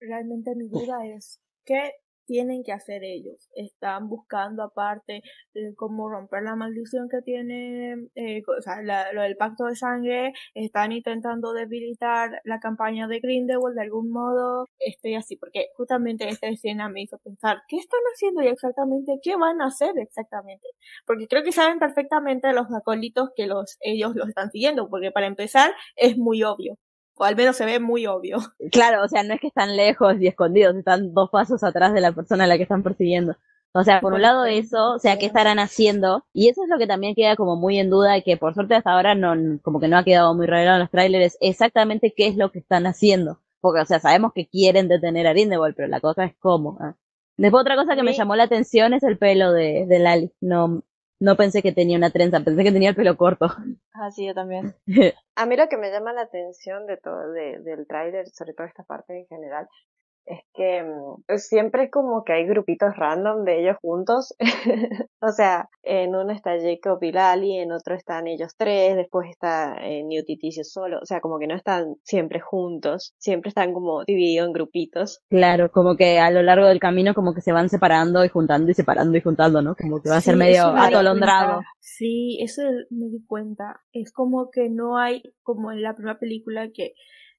Realmente mi duda es, ¿qué tienen que hacer ellos. Están buscando aparte de cómo romper la maldición que tiene, eh, o sea, lo del pacto de sangre, están intentando debilitar la campaña de Grindelwald de algún modo, estoy así, porque justamente esta escena me hizo pensar, ¿qué están haciendo y exactamente? ¿Qué van a hacer exactamente? Porque creo que saben perfectamente los acólitos que los, ellos los están siguiendo, porque para empezar es muy obvio o al menos se ve muy obvio. Claro, o sea, no es que están lejos y escondidos, están dos pasos atrás de la persona a la que están persiguiendo. O sea, por un lado eso, o sea, ¿qué estarán haciendo? Y eso es lo que también queda como muy en duda y que por suerte hasta ahora no, como que no ha quedado muy revelado en los trailers, exactamente qué es lo que están haciendo. Porque, o sea, sabemos que quieren detener a Grindelwald, pero la cosa es cómo. ¿eh? Después otra cosa que me llamó la atención es el pelo de, de Lali. No, no pensé que tenía una trenza, pensé que tenía el pelo corto. Ah, sí, yo también. A mí lo que me llama la atención de todo, de, del tráiler, sobre todo esta parte en general, es que mm, siempre como que hay grupitos random de ellos juntos. o sea, en uno está Jacob y Lali, en otro están ellos tres, después está eh, Newt y Ticio solo. O sea, como que no están siempre juntos, siempre están como divididos en grupitos. Claro, como que a lo largo del camino como que se van separando y juntando y separando y juntando, ¿no? Como que va a ser medio atolondrado. Sí, eso me di cuenta. Es como que no hay, como en la primera película, que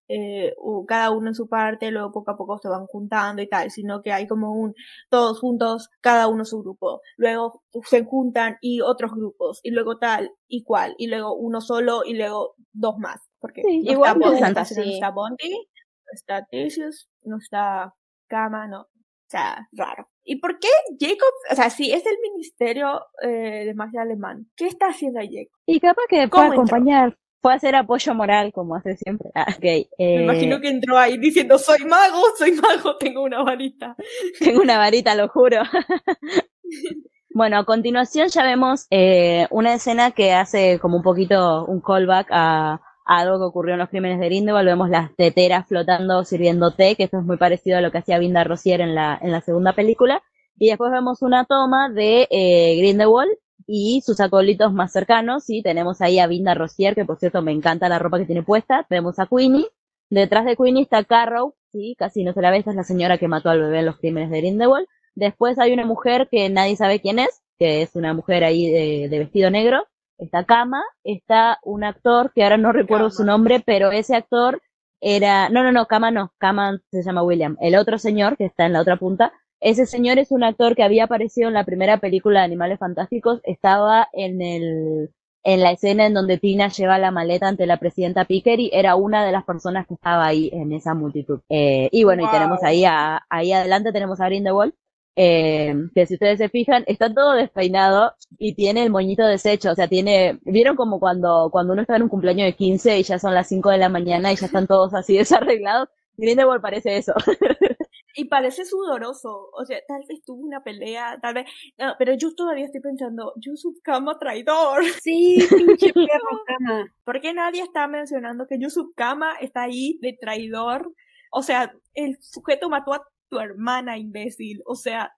eh, cada uno en su parte, luego poco a poco se van juntando y tal, sino que hay como un todos juntos, cada uno su grupo, luego se juntan y otros grupos, y luego tal y cual, y luego uno solo y luego dos más, porque no igual está, no está Bondi, no está Tisius, no está Kama, no, o sea, raro. ¿Y por qué Jacob, o sea, si es el ministerio eh, de magia alemán, ¿qué está haciendo Jacob? Y capaz que puede acompañar fue hacer apoyo moral como hace siempre. Ah, okay, Me imagino eh, que entró ahí diciendo soy mago, soy mago, tengo una varita. tengo una varita, lo juro. bueno, a continuación ya vemos eh, una escena que hace como un poquito un callback a, algo que ocurrió en los crímenes de Grindelwald. Vemos las teteras flotando sirviendo té, que esto es muy parecido a lo que hacía Vinda Rosier en la, en la segunda película. Y después vemos una toma de eh, Grindelwald y sus acólitos más cercanos, sí, tenemos ahí a Vinda Rosier, que por cierto me encanta la ropa que tiene puesta, tenemos a Queenie, detrás de Queenie está Carrow, sí, casi no se la ve, esta es la señora que mató al bebé en los crímenes de Grindelwald, después hay una mujer que nadie sabe quién es, que es una mujer ahí de, vestido negro, está Kama, está un actor que ahora no recuerdo su nombre, pero ese actor era, no, no, no, Kama no, Kama se llama William, el otro señor que está en la otra punta ese señor es un actor que había aparecido en la primera película de Animales Fantásticos, estaba en el en la escena en donde Tina lleva la maleta ante la presidenta Picker y era una de las personas que estaba ahí en esa multitud. Eh, y bueno, y tenemos ahí a, ahí adelante tenemos a Grindelwald, eh, que si ustedes se fijan, está todo despeinado y tiene el moñito deshecho, o sea, tiene, vieron como cuando, cuando uno está en un cumpleaños de 15 y ya son las 5 de la mañana y ya están todos así desarreglados, Grindelwald parece eso. y parece sudoroso. O sea, tal vez tuvo una pelea, tal vez. No, pero yo todavía estoy pensando, Yusuf Kama traidor. Sí, pinche perro Kama. ¿Por qué nadie está mencionando que Yusuf Kama está ahí de traidor? O sea, el sujeto mató a tu hermana, imbécil. O sea,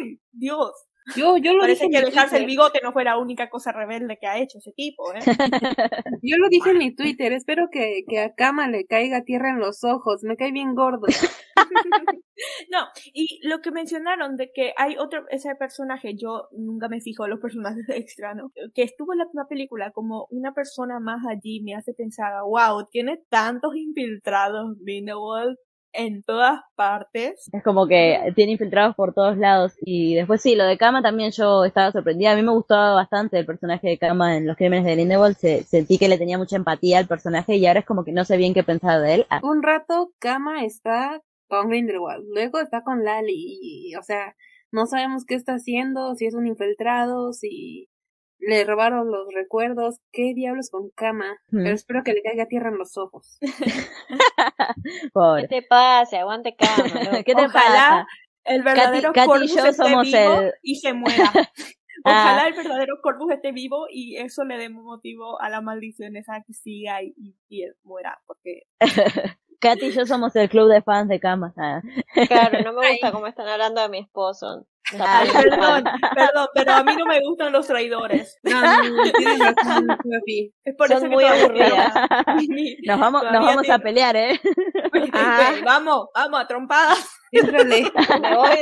¡ay! Dios. Yo, yo lo Parece dije que dejarse el bigote no fue la única cosa rebelde que ha hecho ese tipo, ¿eh? yo lo dije en mi Twitter, espero que, que a Kama le caiga tierra en los ojos, me cae bien gordo. no, y lo que mencionaron de que hay otro, ese personaje, yo nunca me fijo en los personajes extra, ¿no? Que estuvo en la primera película como una persona más allí, me hace pensar, wow, tiene tantos infiltrados Grindelwald en todas partes. Es como que tiene infiltrados por todos lados. Y después sí, lo de Kama también yo estaba sorprendida. A mí me gustaba bastante el personaje de Kama en los crímenes de Grindelwald. Se, sentí que le tenía mucha empatía al personaje y ahora es como que no sé bien qué pensar de él. Ah. Un rato Kama está con Grindelwald, luego está con Lali y, o sea, no sabemos qué está haciendo, si es un infiltrado, si le robaron los recuerdos, qué diablos con cama, pero espero que le caiga tierra en los ojos. ¿Qué te pasa? Aguante cama. ¿Qué te Ojalá el verdadero Corvus esté vivo y se muera. Ojalá ah. el verdadero Corvus esté vivo y eso le dé motivo a la maldición esa que siga y, y, muera, porque... Katy y yo somos el club de fans de Kama. Ah. Claro, no me gusta cómo están hablando de mi esposo. Ay, perdón, perdón, pero a mí no me gustan los traidores. No, no, Es por Son muy aburridas. Nos vamos, nos vamos a pelear, ¿eh? Ah. Vamos, vamos, a trompadas. Me voy,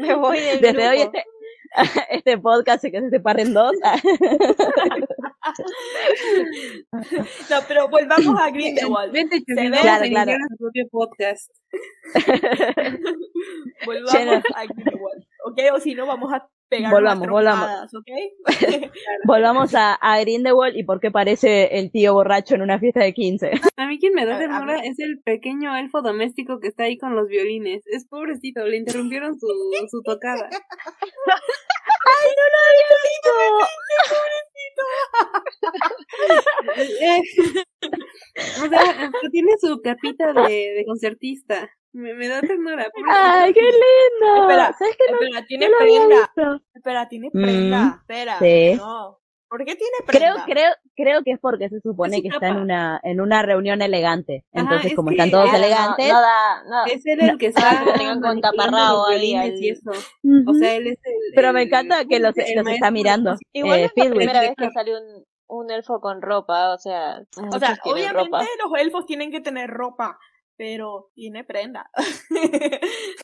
me voy del Desde hoy este, este podcast se que se separa en dos. no, pero volvamos a Grindelwald. Vente, se claro, claro. su propio podcast. volvamos a Grindelwald, ¿ok? O si no, vamos a pegar volvamos, volvamos. ¿ok? volvamos a, a Grindelwald y por qué parece el tío borracho en una fiesta de 15. A mí quien me da ternura es el pequeño elfo doméstico que está ahí con los violines. Es pobrecito, le interrumpieron su, su tocada. ¡Ay, no lo había visto! o sea, tiene su capita de, de concertista. Me, me da ternura. ¡Ay, qué lindo! Espera, ¿Sabes qué? No, Espera, tiene no prenda. Espera, tiene Mm, prenda. Espera. sí. No. ¿Por qué tiene Creo, prenda? creo, creo que es porque se supone Es que su está en una, en una reunión elegante. Ajá, Entonces, es como que- están todos ah, no, elegantes. No da, no. Es él el que está que tengan con taparrabo ahí y eso. Ujú. O sea, él es el... Pero me el- encanta que los, el los está mirando. de Igual eh, no es la primera vez que sale un, un elfo con ropa, o sea, O sea, obviamente ropa. los elfos tienen que tener ropa, pero tiene prenda.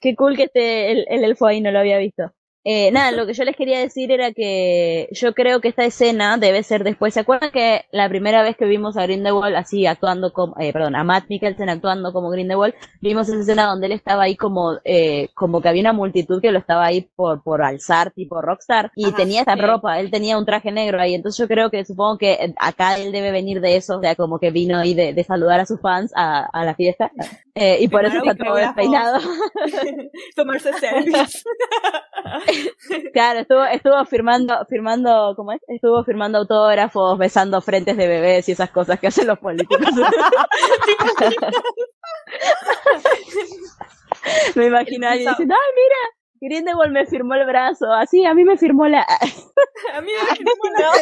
Qué cool que esté el, el elfo ahí, no lo había visto. Eh, nada, lo que yo les quería decir era que yo creo que esta escena debe ser después. ¿Se acuerdan que la primera vez que vimos a Grindelwald así actuando como, eh, perdón, a Matt Mikkelsen actuando como Grindelwald, vimos esa escena donde él estaba ahí como, eh, como que había una multitud que lo estaba ahí por, por alzar, tipo rockstar, y Ajá, tenía esta sí. ropa, él tenía un traje negro ahí, entonces yo creo que supongo que eh, acá él debe venir de eso, o sea, como que vino ahí de, de saludar a sus fans a, a la fiesta, eh, y por eso está todo despeinado. Tomarse selfies. Claro, estuvo, estuvo firmando, firmando, ¿cómo es? Estuvo firmando autógrafos, besando frentes de bebés y esas cosas que hacen los políticos. me imagino alguien diciendo, ay, mira, Grindelwald me firmó el brazo, así, a mí me firmó la... A mí me firmó la.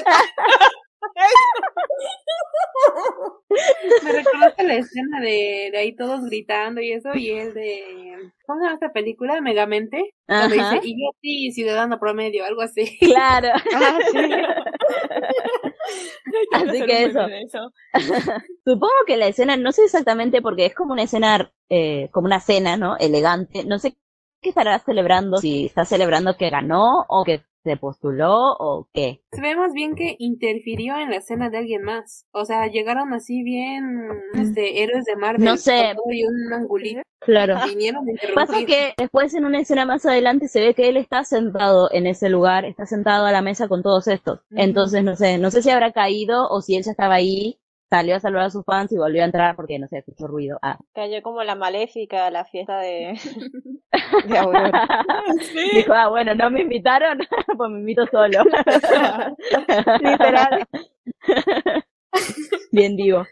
Me recordaste la escena de, de ahí todos gritando y eso, y el de... ¿Cómo se llama esta película? Megamente. Cuando Ajá. dice, y yo sí, ciudadano promedio, algo así. Claro. Ah, sí. Así que eso. Supongo que la escena, no sé exactamente porque es como una escena, eh, como una cena, ¿no? Elegante. No sé qué estará celebrando, si está celebrando que ganó o que se postuló o qué. Se ve más bien que interfirió en la escena de alguien más. O sea, llegaron así bien, este, héroes de Marvel. No sé. Y un angulito. Claro. Vinieron a interrumpir. Pasa que después en una escena más adelante se ve que él está sentado en ese lugar, está sentado a la mesa con todos estos. Ujú. Entonces no sé, no sé si habrá caído o si él ya estaba ahí, salió a saludar a sus fans y volvió a entrar porque no sé, escuchó ruido. Ah. Cayó como la maléfica a la fiesta de, de Aurora. Sí. Dijo, ah, bueno, no me invitaron, pues me invito solo. Literal. Bien divo.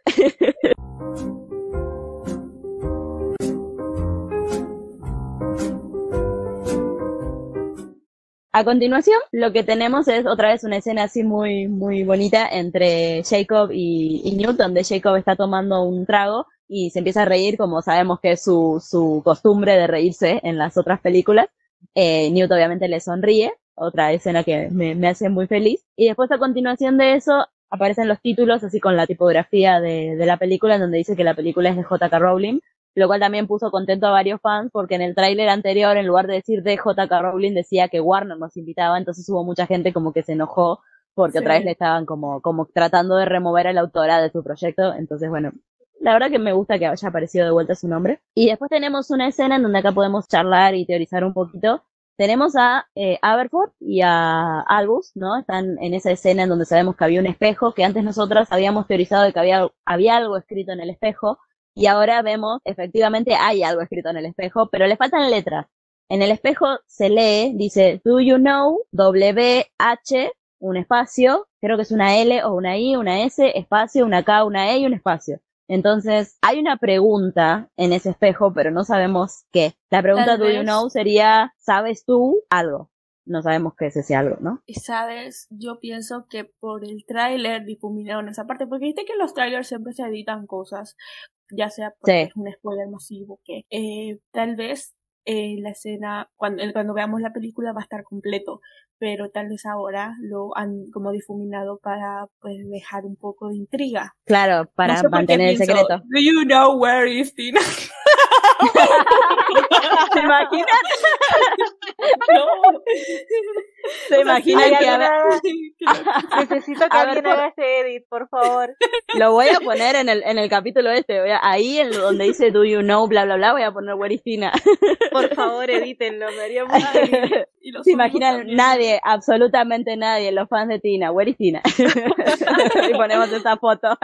A continuación, lo que tenemos es otra vez una escena así muy, muy bonita entre Jacob y, y Newt, donde Jacob está tomando un trago y se empieza a reír, como sabemos que es su, su costumbre de reírse en las otras películas. Eh, Newt obviamente le sonríe, otra escena que me, me hace muy feliz. Y después a continuación de eso aparecen los títulos así con la tipografía de, de la película, donde dice que la película es de J.K. Rowling, lo cual también puso contento a varios fans porque en el tráiler anterior, en lugar de decir de J.K. Rowling, decía que Warner nos invitaba, entonces hubo mucha gente como que se enojó porque Sí. otra vez le estaban como, como tratando de remover a la autora de su proyecto, entonces bueno, la verdad que me gusta que haya aparecido de vuelta su nombre. Y después tenemos una escena en donde acá podemos charlar y teorizar un poquito. Tenemos a eh, Aberforth y a Albus, ¿no? Están en esa escena en donde sabemos que había un espejo, que antes nosotras habíamos teorizado de que había, había algo escrito en el espejo, y ahora vemos, efectivamente hay algo escrito en el espejo, pero le faltan letras. En el espejo se lee, dice, Do you know WH, un espacio, creo que es una L o una I, una S, espacio, una K, una E y un espacio. Entonces, hay una pregunta en ese espejo, pero no sabemos qué. La pregunta Tal do you know sería, ¿sabes tú algo? No sabemos qué es ese algo, ¿no? Y sabes, yo pienso que por el tráiler difuminaron esa parte, porque viste que en los trailers siempre se editan cosas, ya sea porque Sí. es un spoiler masivo, que eh, tal vez eh, la escena, cuando, cuando veamos la película va a estar completo, pero tal vez ahora lo han como difuminado para pues dejar un poco de intriga. Claro, para No sé mantener el pienso, secreto. Do you know where is Tina? ¿Se imagina? no. ¿Se imagina que Necesito que alguien haga este edit, por favor. Lo voy a poner en el, en el capítulo este. voy a- ahí en donde dice do you know, bla, bla, bla, voy a poner where is Tina. Por favor, edítenlo, me haría muy feliz. Y los Se imaginan también. nadie, absolutamente nadie, los fans de Tina, where is Tina. y ponemos esa foto.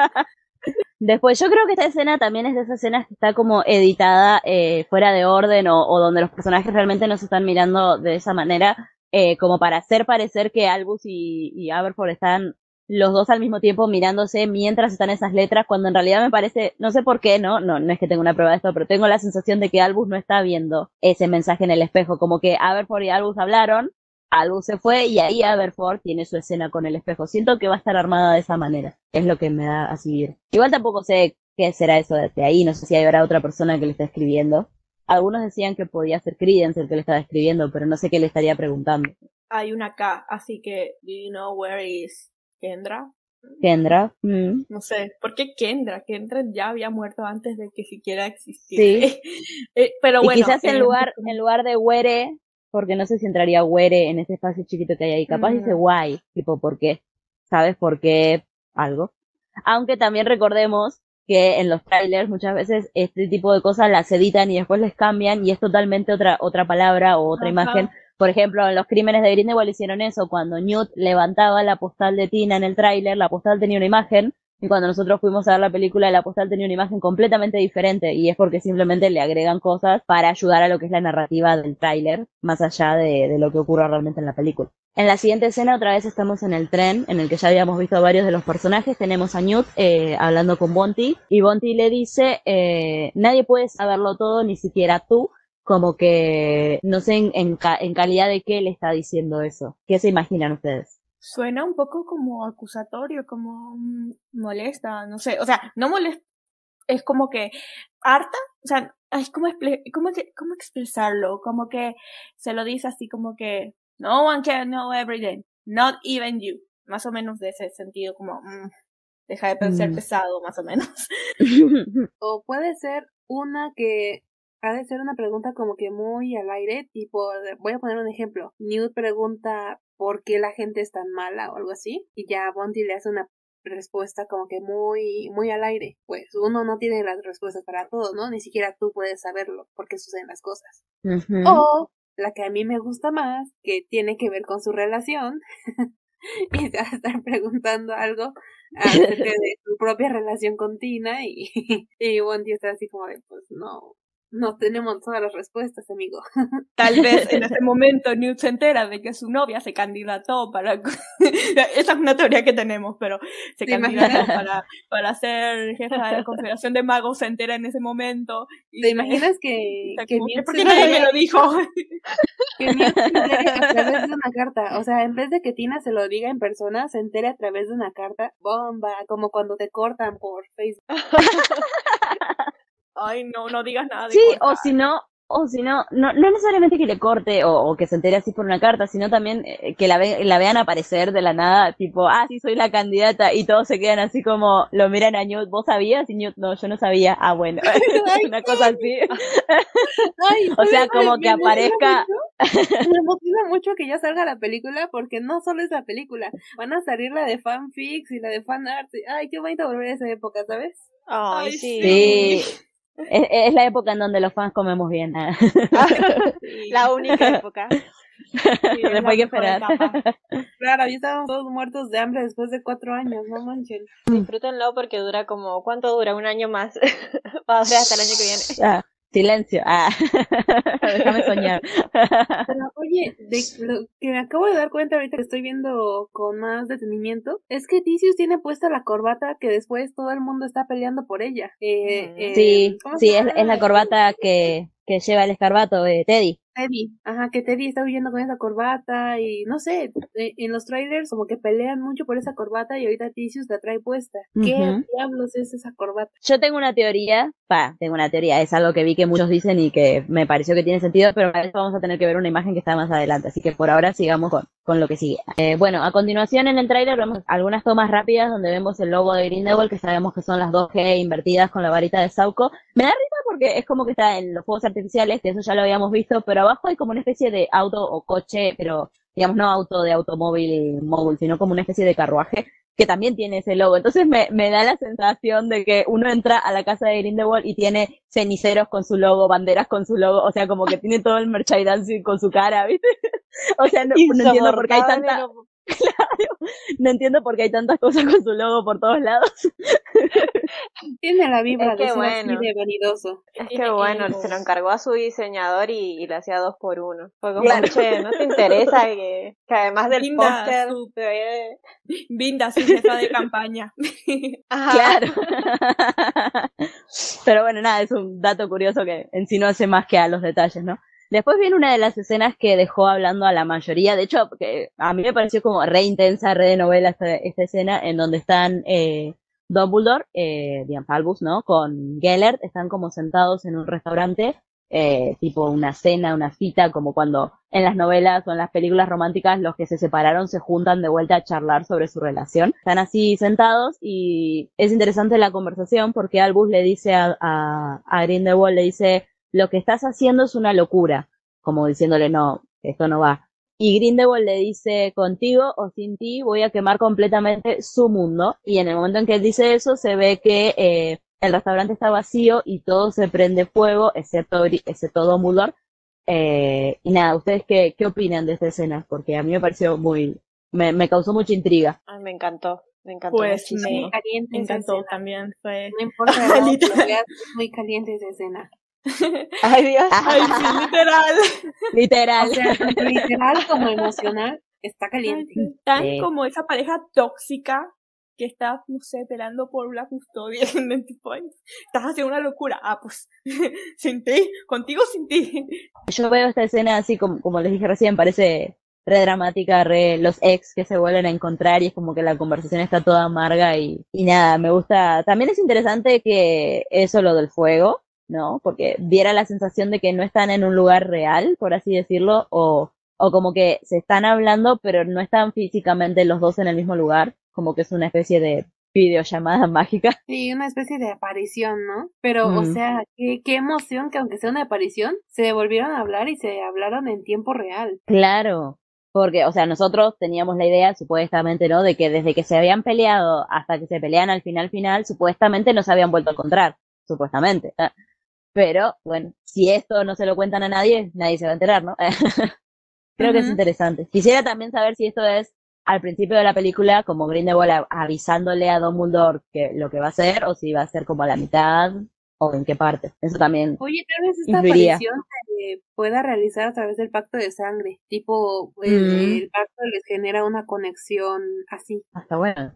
Después, yo creo que esta escena también es de esas escenas que está como editada eh, fuera de orden o, o donde los personajes realmente no se están mirando de esa manera, eh, como para hacer parecer que Albus y, y Aberforth están los dos al mismo tiempo mirándose mientras están esas letras, cuando en realidad me parece, no sé por qué, no, no, no es que tenga una prueba de esto, pero tengo la sensación de que Albus no está viendo ese mensaje en el espejo, como que Aberford y Albus hablaron, Albus se fue y ahí Aberford tiene su escena con el espejo. Siento que va a estar armada de esa manera, es lo que me da a seguir. Igual tampoco sé qué será eso desde ahí, no sé si habrá otra persona que le está escribiendo. Algunos decían que podía ser Credence el que le estaba escribiendo, pero no sé qué le estaría preguntando. Hay una K, así que, do you know where is Kendra? Kendra. Mm. No sé, ¿por qué Kendra? Kendra ya había muerto antes de que siquiera existiera. Sí. Eh, pero y bueno. quizás en lugar, en lugar de Were, porque no sé si entraría Were en ese espacio chiquito que hay ahí. Capaz dice why, tipo, ¿por qué? ¿Sabes por qué? Algo. Aunque también recordemos que en los trailers muchas veces este tipo de cosas las editan y después les cambian y es totalmente otra, otra palabra o otra imagen. Por ejemplo, en los crímenes de Grindelwald hicieron eso. Cuando Newt levantaba la postal de Tina en el tráiler, la postal tenía una imagen y cuando nosotros fuimos a ver la película, la postal tenía una imagen completamente diferente y es porque simplemente le agregan cosas para ayudar a lo que es la narrativa del tráiler, más allá de, lo que ocurra realmente en la película. En la siguiente escena otra vez estamos en el tren, en el que ya habíamos visto varios de los personajes. Tenemos a Newt eh, hablando con Bonty y Bonty le dice, eh, nadie puede saberlo todo, ni siquiera tú, como que no sé en, en calidad de qué le está diciendo eso. ¿Qué se imaginan ustedes? Suena un poco como acusatorio, como mm, molesta, no sé, o sea, no molesta, es como que harta, o sea, es como, expli- cómo, que- cómo expresarlo, como que se lo dice así como que no one can know everything, not even you, más o menos de ese sentido, como mm, deja de ser Mm. pesado, más o menos. O puede ser una que ha de ser una pregunta como que muy al aire, tipo, voy a poner un ejemplo. Newt pregunta por qué la gente es tan mala o algo así, y ya Bonty le hace una respuesta como que muy, muy al aire. Pues uno no tiene las respuestas para todo, ¿no? Ni siquiera tú puedes saberlo por qué suceden las cosas. O la que a mí me gusta más, que tiene que ver con su relación, y te va a estar preguntando algo acerca de tu propia relación con Tina, y, y Wendy está así como de, pues no, no tenemos todas las respuestas, amigo. Tal vez en ese momento Newt se entera de que su novia se candidató para... Esa es una teoría que tenemos, pero se ¿Te candidató para, para ser jefa de la Confederación de Magos, se entera en ese momento. Y ¿Te imaginas que, que Newt ¿Por qué nadie me lo dijo? que Newt se entere a través de una carta? O sea, en vez de que Tina se lo diga en persona, se entere a través de una carta. Bomba, como cuando te cortan por Facebook. Ay, no, no digas nada de Sí, cortar. o si no, o si no, no, no necesariamente que le corte o, o que se entere así por una carta, sino también eh, que la, ve- la vean aparecer de la nada, tipo, ah, sí, soy la candidata, y todos se quedan así como, lo miran a Newt, ¿vos sabías? Y Newt, no, yo no sabía, ah, bueno, una cosa así. Ay, O sea, como Me que emociona aparezca, mucho- Me emociona mucho que ya salga la película porque no solo es la película, van a salir la de fanfics y la de fanart. Ay, qué bonito volver a esa época, ¿sabes? Ay, Ay, sí. sí, es, es la época en donde los fans comemos bien. Sí, La única época. sí, es después hay que esperar. Claro, ya estábamos todos muertos de hambre después de cuatro años, no manchen. Disfrútenlo porque dura como, ¿cuánto dura? Un año más. Va a ser hasta el año que viene. Ah, silencio, ah, déjame soñar. Pero oye, de lo que me acabo de dar cuenta ahorita que estoy viendo con más detenimiento, es que Tisius tiene puesta la corbata que después todo el mundo está peleando por ella. Eh, Mm. eh, Sí, ¿cómo sí, es, es la corbata que, que lleva el escarbato de Teddy. Teddy, ajá, que Teddy está huyendo con esa corbata y no sé, eh, en los trailers como que pelean mucho por esa corbata y ahorita Tisius la trae puesta. ¿Qué diablos es esa corbata? Yo tengo una teoría, pa, tengo una teoría, es algo que vi que muchos dicen y que me pareció que tiene sentido, pero para eso vamos a tener que ver una imagen que está más adelante, así que por ahora sigamos con, con lo que sigue. Eh, bueno, a continuación en el tráiler vemos algunas tomas rápidas donde vemos el logo de Grindelwald, que sabemos que son las 2G invertidas con la varita de Sauco. Me da risa porque es como que está en los fuegos artificiales, que eso ya lo habíamos visto, pero abajo hay como una especie de auto o coche, pero digamos no auto de automóvil móvil, sino como una especie de carruaje que también tiene ese logo. Entonces me, me da la sensación de que uno entra a la casa de Grindelwald y tiene ceniceros con su logo, banderas con su logo, o sea, como que tiene todo el merchandising con su cara, ¿viste? O sea, no, entiendo por qué hay tanta, no entiendo por qué hay tantas cosas con su logo por todos lados. Tiene la vibra Es de que ser bueno. así de vanidoso. Es que bueno, se lo encargó a su diseñador y, y lo hacía dos por uno. Fue como, Claro. che, ¿no te interesa que, que además del Linda, póster su- se ve... Vinda, su jefa de campaña. Ajá. Claro. Pero bueno, nada, es un dato curioso que en sí no hace más que a los detalles, ¿no? Después viene una de las escenas que dejó hablando a la mayoría. De hecho, que a mí me pareció como re intensa, re de novela esta, escena en donde están eh, Dumbledore, eh, Albus, ¿no? Con Gellert, están como sentados en un restaurante, eh, tipo una cena, una cita, como cuando en las novelas o en las películas románticas los que se separaron se juntan de vuelta a charlar sobre su relación. Están así sentados y es interesante la conversación porque Albus le dice a, a, a Grindelwald, le dice, lo que estás haciendo es una locura, como diciéndole, no, esto no va. Y Grindelwald le dice, contigo o sin ti voy a quemar completamente su mundo. Y en el momento en que él dice eso, se ve que eh, el restaurante está vacío y todo se prende fuego, excepto, excepto Dumbledore. Eh, y nada, ¿ustedes qué, qué opinan de esta escena? Porque a mí me pareció muy, me, me causó mucha intriga. Ay, me encantó, me encantó Pues muchísimo. Muy caliente Me esa encantó escena. también. Fue. No importa muy caliente esa escena. Ay, Dios. Ay, sí, literal. Literal. O sea, tanto literal como emocional, está caliente. Tan Sí. como esa pareja tóxica que está, no sé, peleando por la custodia en tipo, estás haciendo una locura. Ah, pues, sin ti, contigo sin ti. Yo veo esta escena así como, como les dije recién, parece re dramática, re los ex que se vuelven a encontrar y es como que la conversación está toda amarga y, y nada, me gusta. También es interesante que eso lo del fuego, ¿no? Porque diera la sensación de que no están en un lugar real, por así decirlo, o, o como que se están hablando, pero no están físicamente los dos en el mismo lugar, como que es una especie de videollamada mágica. Sí, una especie de aparición, ¿no? Pero, o sea, qué, qué emoción que aunque sea una aparición, se volvieron a hablar y se hablaron en tiempo real. Claro, porque, o sea, nosotros teníamos la idea, supuestamente, ¿no? De que desde que se habían peleado hasta que se pelean al final final, supuestamente no se habían vuelto a encontrar, supuestamente. Pero, bueno, si esto no se lo cuentan a nadie, nadie se va a enterar, ¿no? Creo que es interesante. Quisiera también saber si esto es al principio de la película, como Grindelwald avisándole a Dumbledore que lo que va a hacer, o si va a ser como a la mitad, o en qué parte. Eso también. Oye, tal vez esta Influiría. aparición se pueda realizar a través del pacto de sangre. Tipo, el, Mm. el pacto les genera una conexión así. Hasta bueno.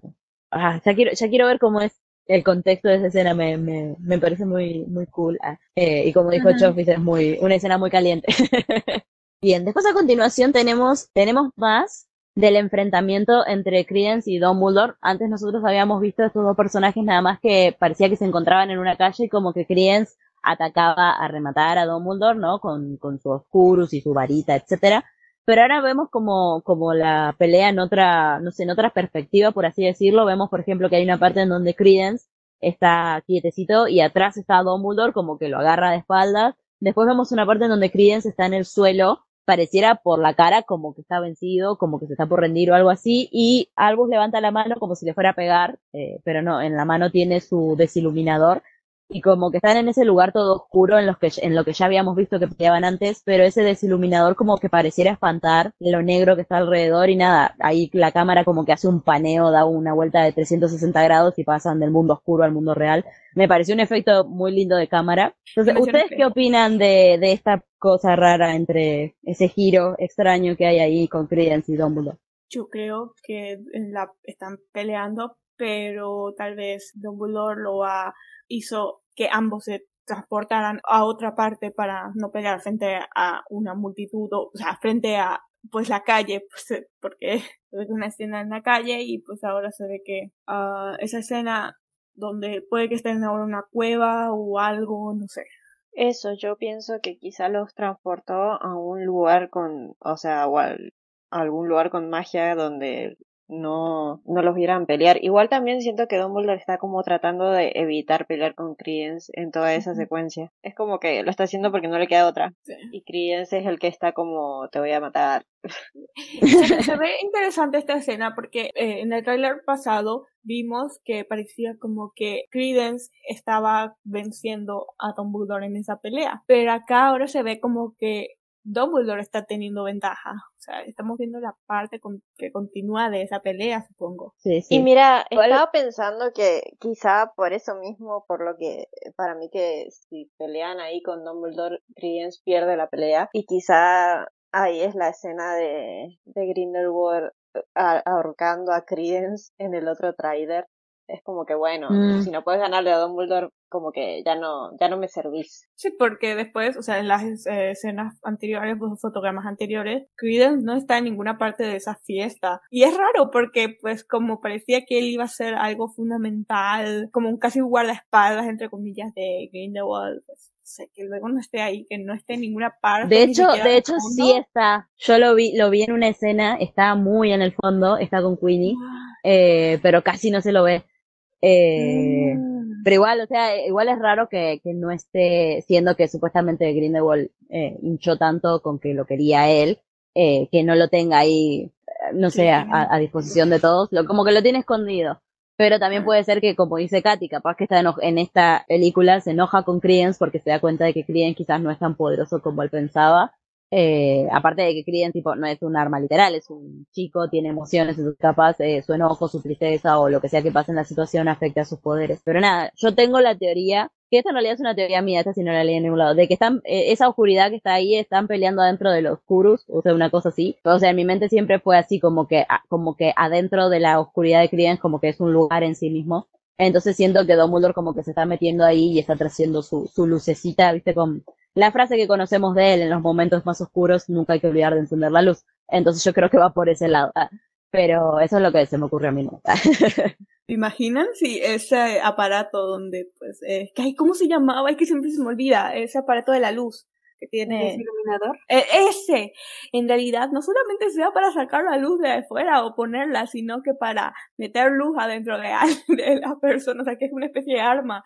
Ah, ya quiero, ya quiero ver cómo es el contexto de esa escena, me, me, me parece muy, muy cool. Ah, eh, y como dijo. Chofis, es muy, una escena muy caliente. Bien, después a continuación tenemos, tenemos más del enfrentamiento entre Credence y Dumbledore. Antes nosotros habíamos visto estos dos personajes nada más que parecía que se encontraban en una calle y como que Credence atacaba a rematar a Dumbledore, ¿no? Con, con su Oscurus y su varita, etcétera. Pero ahora vemos como, como la pelea en otra, no sé, en otra perspectiva, por así decirlo. Vemos, por ejemplo, que hay una parte en donde Credence está quietecito y atrás está Dumbledore como que lo agarra de espaldas. Después vemos una parte en donde Credence está en el suelo, pareciera por la cara como que está vencido, como que se está por rendir o algo así, y Albus levanta la mano como si le fuera a pegar, eh, pero no, en la mano tiene su desiluminador y como que están en ese lugar todo oscuro en, los que, en lo que ya habíamos visto que peleaban antes, pero ese desiluminador como que pareciera espantar lo negro que está alrededor y nada, ahí la cámara como que hace un paneo, da una vuelta de 360 grados y pasan del mundo oscuro al mundo real. Me pareció un efecto muy lindo de cámara. Entonces, ¿ustedes qué opinan de, de esta cosa rara entre ese giro extraño que hay ahí con Credence y Dumbledore? Yo creo que en la están peleando, pero tal vez Dumbledore lo hizo que ambos se transportaran a otra parte para no pelear frente a una multitud, o, o sea, frente a pues la calle, pues, eh, porque es una escena en la calle y pues ahora se ve que ah, esa escena donde puede que estén ahora una cueva o algo, no sé. Eso, yo pienso que quizá los transportó a un lugar con, o sea, o a algún lugar con magia donde no, no los vieran pelear. Igual también siento que Dumbledore está como tratando de evitar pelear con Credence en toda esa secuencia. Es como que lo está haciendo porque no le queda otra. Sí. Y Credence es el que está como, te voy a matar. se, se ve interesante esta escena porque eh, en el tráiler pasado vimos que parecía como que Credence estaba venciendo a Dumbledore en esa pelea, pero acá ahora se ve como que Dumbledore está teniendo ventaja. O sea, estamos viendo la parte que continúa de esa pelea, supongo. Sí, sí. Y mira, estaba pensando que quizá por eso mismo, por lo que para mí que si pelean ahí con Dumbledore, Credence pierde la pelea. Y quizá ahí es la escena de, de Grindelwald eh, ahorcando a Credence en el otro trailer es como que bueno, mm. si no puedes ganarle a Dumbledore, como que ya no, ya no me servís. Sí, porque después, o sea, en las eh, escenas anteriores, los fotogramas anteriores, Credence no está en ninguna parte de esa fiesta. Y es raro porque, pues, como parecía que él iba a ser algo fundamental, como un casi guardaespaldas, entre comillas, de Grindelwald, pues, sé, que luego no esté ahí, que no esté en ninguna parte. De hecho, de hecho sí está. Yo lo vi, lo vi en una escena, está muy en el fondo, está con Queenie, ah. eh, pero casi no se lo ve. Eh, mm. Pero igual, o sea, igual es raro que, que no esté, siendo que supuestamente Grindelwald eh, hinchó tanto con que lo quería él, eh, que no lo tenga ahí, no sé, a, a, disposición de todos, lo, como que lo tiene escondido. Pero también puede ser que, como dice Katy, capaz que está en esta película se enoja con Credence porque se da cuenta de que Credence quizás no es tan poderoso como él pensaba eh, aparte de que Crien tipo no es un arma literal, es un chico, tiene emociones, entonces capaz eh, su enojo, su tristeza o lo que sea que pase en la situación afecta a sus poderes. Pero nada, yo tengo la teoría, que esta en realidad es una teoría mía, esta si no la leí en ningún lado, de que están, eh, esa oscuridad que está ahí, están peleando adentro de los Kurus, o sea, una cosa así. O sea, en mi mente siempre fue así como que, como que adentro de la oscuridad de Crien como que es un lugar en sí mismo. Entonces siento que Dumbledore como que se está metiendo ahí y está trayendo su, su lucecita, viste, con, la frase que conocemos de él en los momentos más oscuros, nunca hay que olvidar de encender la luz. Entonces yo creo que va por ese lado. Ah, pero eso es lo que se me ocurre a mí. ¿no? imaginan si ese aparato donde, pues, eh, ¿cómo se llamaba? Es que siempre se me olvida, ese aparato de la luz que tiene... ¿Ese iluminador? E, ese, en realidad, no solamente sea para sacar la luz de afuera o ponerla, sino que para meter luz adentro de, de la persona, o sea, que es una especie de arma.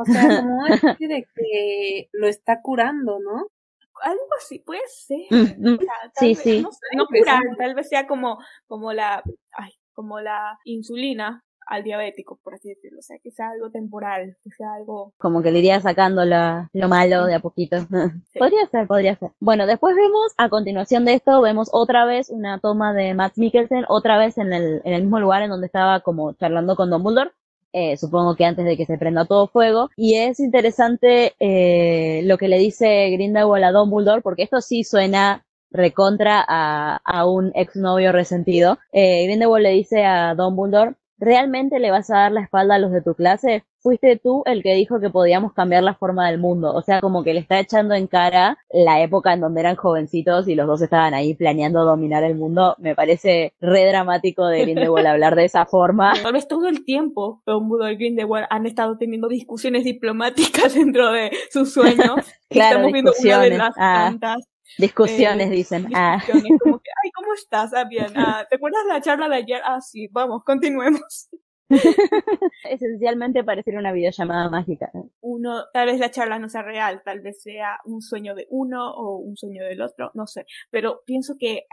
O sea, como especie de que lo está curando, ¿no? Algo así, puede ser. Mm, mm. sí, sí. No, curar, tal vez sea como, como la, ay, como la insulina al diabético, por así decirlo. O sea, que sea algo temporal, que sea algo... Como que le iría sacando lo malo de a poquito. Podría ser, podría ser. Bueno, después vemos, a continuación de esto, vemos otra vez una toma de Matt Mikkelsen, otra vez en el, en el mismo lugar en donde estaba como charlando con Dumbledore. Eh, supongo que antes de que se prenda todo fuego. Y es interesante eh, lo que le dice Grindelwald a Dumbledore, porque esto sí suena recontra a, a un exnovio resentido. Eh, Grindelwald le dice a Dumbledore, ¿realmente le vas a dar la espalda a los de tu clase? Fuiste tú el que dijo que podíamos cambiar la forma del mundo. O sea, como que le está echando en cara la época en donde eran jovencitos y los dos estaban ahí planeando dominar el mundo. Me parece re dramático de Grindelwald hablar de esa forma. Tal vez todo el tiempo Dumbledore y Grindelwald han estado teniendo discusiones diplomáticas dentro de sus sueños. claro, Estamos viendo una de las ah. tantas Discusiones, eh, dicen. Ah. Discusiones, como ¿cómo estás? Ah, ¿Te acuerdas la charla de ayer? Ah, sí, vamos, continuemos. Esencialmente pareciera una videollamada mágica. Uno, tal vez la charla no sea real, tal vez sea un sueño de uno o un sueño del otro, no sé. Pero pienso que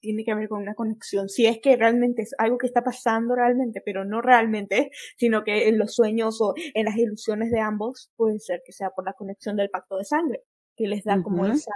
tiene que ver con una conexión. Si es que realmente es algo que está pasando realmente, pero no realmente, sino que en los sueños o en las ilusiones de ambos, puede ser que sea por la conexión del pacto de sangre, que les da como esa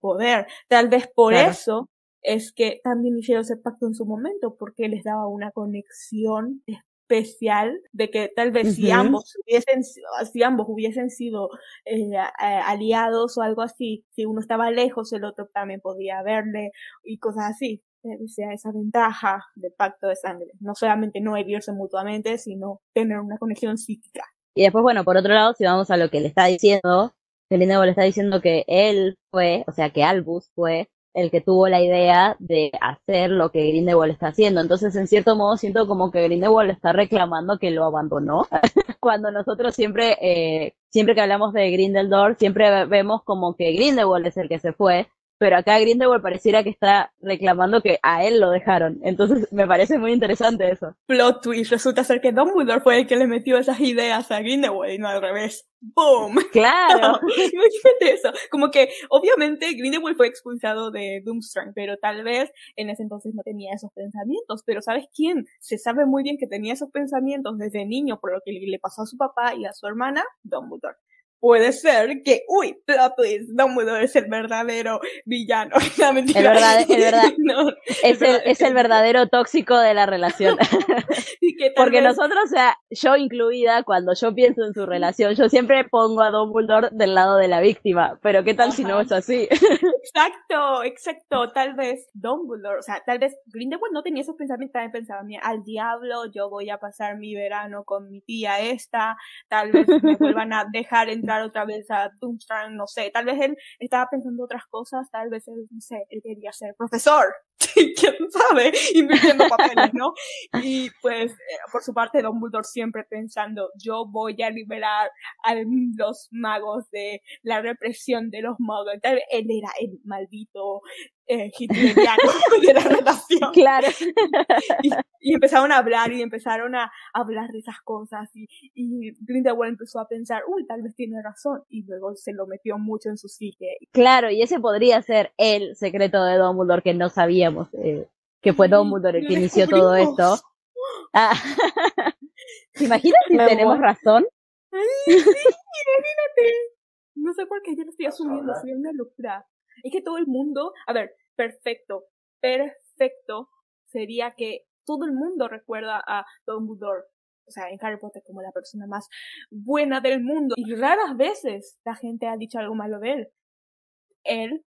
poder. Tal vez por eso es que también hicieron ese pacto en su momento, porque les daba una conexión especial de que tal vez si ambos hubiesen si ambos hubiesen sido eh, aliados o algo así si uno estaba lejos el otro también podía verle y cosas así. Sea esa ventaja del pacto de sangre. No solamente no herirse mutuamente sino tener una conexión psíquica. Y después bueno por otro lado si vamos a lo que le está diciendo que le está diciendo que él fue, o sea, que Albus fue el que tuvo la idea de hacer lo que Grindelwald está haciendo. Entonces, en cierto modo, siento como que Grindelwald está reclamando que lo abandonó. Cuando nosotros siempre, eh, siempre que hablamos de Grindelwald, siempre vemos como que Grindelwald es el que se fue pero acá Grindelwald pareciera que está reclamando que a él lo dejaron. Entonces me parece muy interesante eso. Plot twist, resulta ser que Dumbledore fue el que le metió esas ideas a Grindelwald y no al revés. ¡Boom! Claro. Imagínate eso. Como que, obviamente, Grindelwald fue expulsado de Doomstrang, pero tal vez en ese entonces no tenía esos pensamientos. Pero ¿sabes quién? Se sabe muy bien que tenía esos pensamientos desde niño por lo que le pasó a su papá y a su hermana, Dumbledore. Puede ser que, uy, plot twist, Dumbledore es el verdadero villano. el verdad, el verdad, es, el, es el verdadero tóxico de la relación. Porque nosotros, o sea, yo incluida, cuando yo pienso en su relación, yo siempre pongo a Dumbledore del lado de la víctima. Pero ¿qué tal si no es así? exacto, exacto. Tal vez Dumbledore, o sea, tal vez Grindelwald no tenía esos pensamientos, también pensaba, mira, al diablo, yo voy a pasar mi verano con mi tía esta, tal vez me vuelvan a dejar en otra vez a Doomstrang, no sé, tal vez él estaba pensando otras cosas, tal vez él, no sé, él quería ser profesor, quién sabe, invirtiendo papeles, ¿no? Y pues, eh, por su parte, Dumbledore siempre pensando, yo voy a liberar a los magos de la represión de los magos, tal vez él era el maldito eh, hitleriano de la relación. Claro. Y, empezaron a hablar y empezaron a hablar de esas cosas y, y Grindelwald empezó a pensar, uy, tal vez tiene razón y luego se lo metió mucho en su psique. Claro, y ese podría ser el secreto de Dumbledore que no sabíamos, eh, que fue Dumbledore el que inició todo esto. Ah. ¿Te imaginas si tenemos razón? Ay, sí, imagínate. No sé por qué yo lo estoy asumiendo, soy una locura. Es que todo el mundo, a ver, perfecto, perfecto sería que todo el mundo recuerda a Dumbledore, o sea, en Harry Potter como la persona más buena del mundo. Y raras veces la gente ha dicho algo malo de él. Él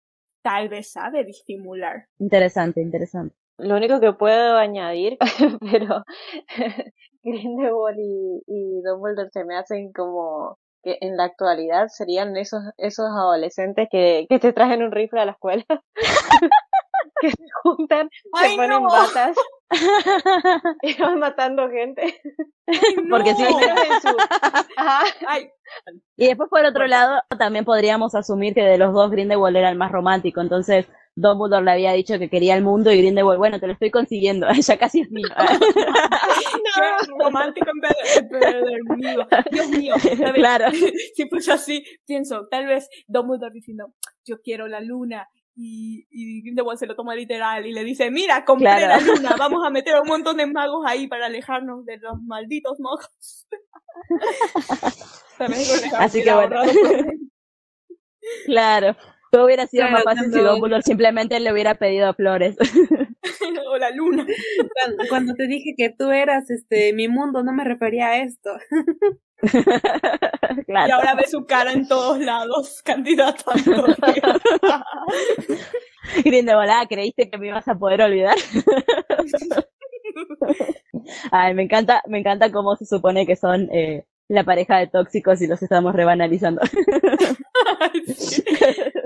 tal vez sabe disimular. Interesante, interesante. Lo único que puedo añadir, pero Grindelwald y, y Dumbledore se me hacen como que en la actualidad serían esos, esos adolescentes que, que te traen un rifle a la escuela. que se juntan, se ponen batas y van matando gente. Porque sí. Y después por otro lado, también podríamos asumir que de los dos Grindelwald era el más romántico, entonces Dumbledore le había dicho que quería el mundo y Grindelwald, bueno, te lo estoy consiguiendo, ya casi es mío. no, romántico en mío. Dios mío. Claro. Si pues así, pienso, tal vez Dumbledore diciendo, yo quiero la luna y, y Grindelwald se lo toma literal y le dice, mira, compré la luna, vamos a meter un montón de magos ahí para alejarnos de los malditos magos. Así que bueno. claro. Todo hubiera sido más fácil si Dumbledore simplemente le hubiera pedido flores. o la luna. Cuando, te dije que tú eras este mi mundo, no me refería a esto. Y ahora ve su cara en todos lados, candidato a Grindelwald, ah, ¿creíste que me ibas a poder olvidar? Ay, me encanta, me encanta cómo se supone que son eh, la pareja de tóxicos y los estamos rebanalizando. es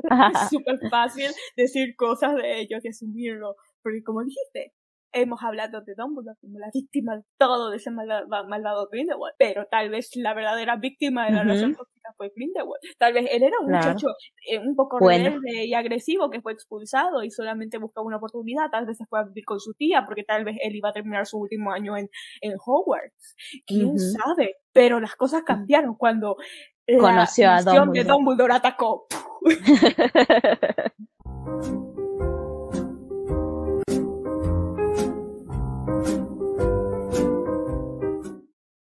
súper fácil decir cosas de ellos y asumirlo, porque como dijiste, hemos hablado de Dumbledore como la víctima de todo de ese malvado, Grindelwald, pero tal vez la verdadera víctima de la relación tóxica fue Grindelwald. Tal vez él era un muchacho eh, un poco rebelde y agresivo que fue expulsado y solamente buscaba una oportunidad, tal vez se fue a vivir con su tía porque tal vez él iba a terminar su último año en, en Hogwarts. ¿Quién sabe? Pero las cosas cambiaron cuando conoció a Dumbledore. de Dumbledore atacó.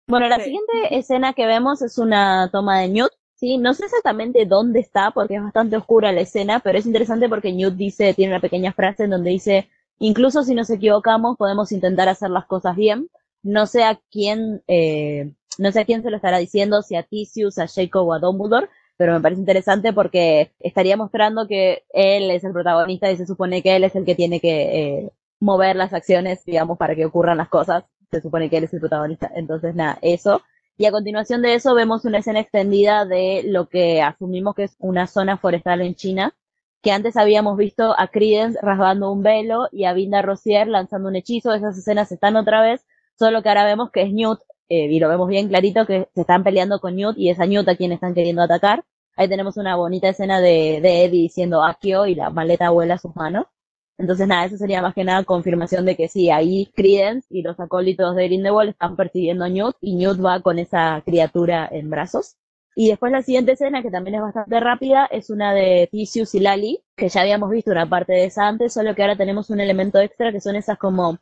Bueno, la siguiente escena que vemos es una toma de Newt, ¿sí? No sé exactamente dónde está porque es bastante oscura la escena, pero es interesante porque Newt dice, tiene una pequeña frase en donde dice, incluso si nos equivocamos, podemos intentar hacer las cosas bien. No sé a quién, eh, no sé a quién se lo estará diciendo, si a Tisius, a Jacob o a Dumbledore, pero me parece interesante porque estaría mostrando que él es el protagonista y se supone que él es el que tiene que eh, mover las acciones, digamos, para que ocurran las cosas se supone que él es el protagonista. Entonces, nada, eso. Y a continuación de eso vemos una escena extendida de lo que asumimos que es una zona forestal en China, que antes habíamos visto a Credence rasgando un velo y a Vinda Rosier lanzando un hechizo. Esas escenas están otra vez, solo que ahora vemos que es Newt, eh, y lo vemos bien clarito, que se están peleando con Newt y es a Newt a quien están queriendo atacar. Ahí tenemos una bonita escena de, de Eddie diciendo Akio y la maleta vuela a sus manos. Entonces, nada, eso sería más que nada confirmación de que sí, ahí Credence y los acólitos de Grindelwald están persiguiendo a Newt y Newt va con esa criatura en brazos. Y después la siguiente escena, que también es bastante rápida, es una de Tisius y Lali, que ya habíamos visto una parte de esa antes, solo que ahora tenemos un elemento extra que son esas como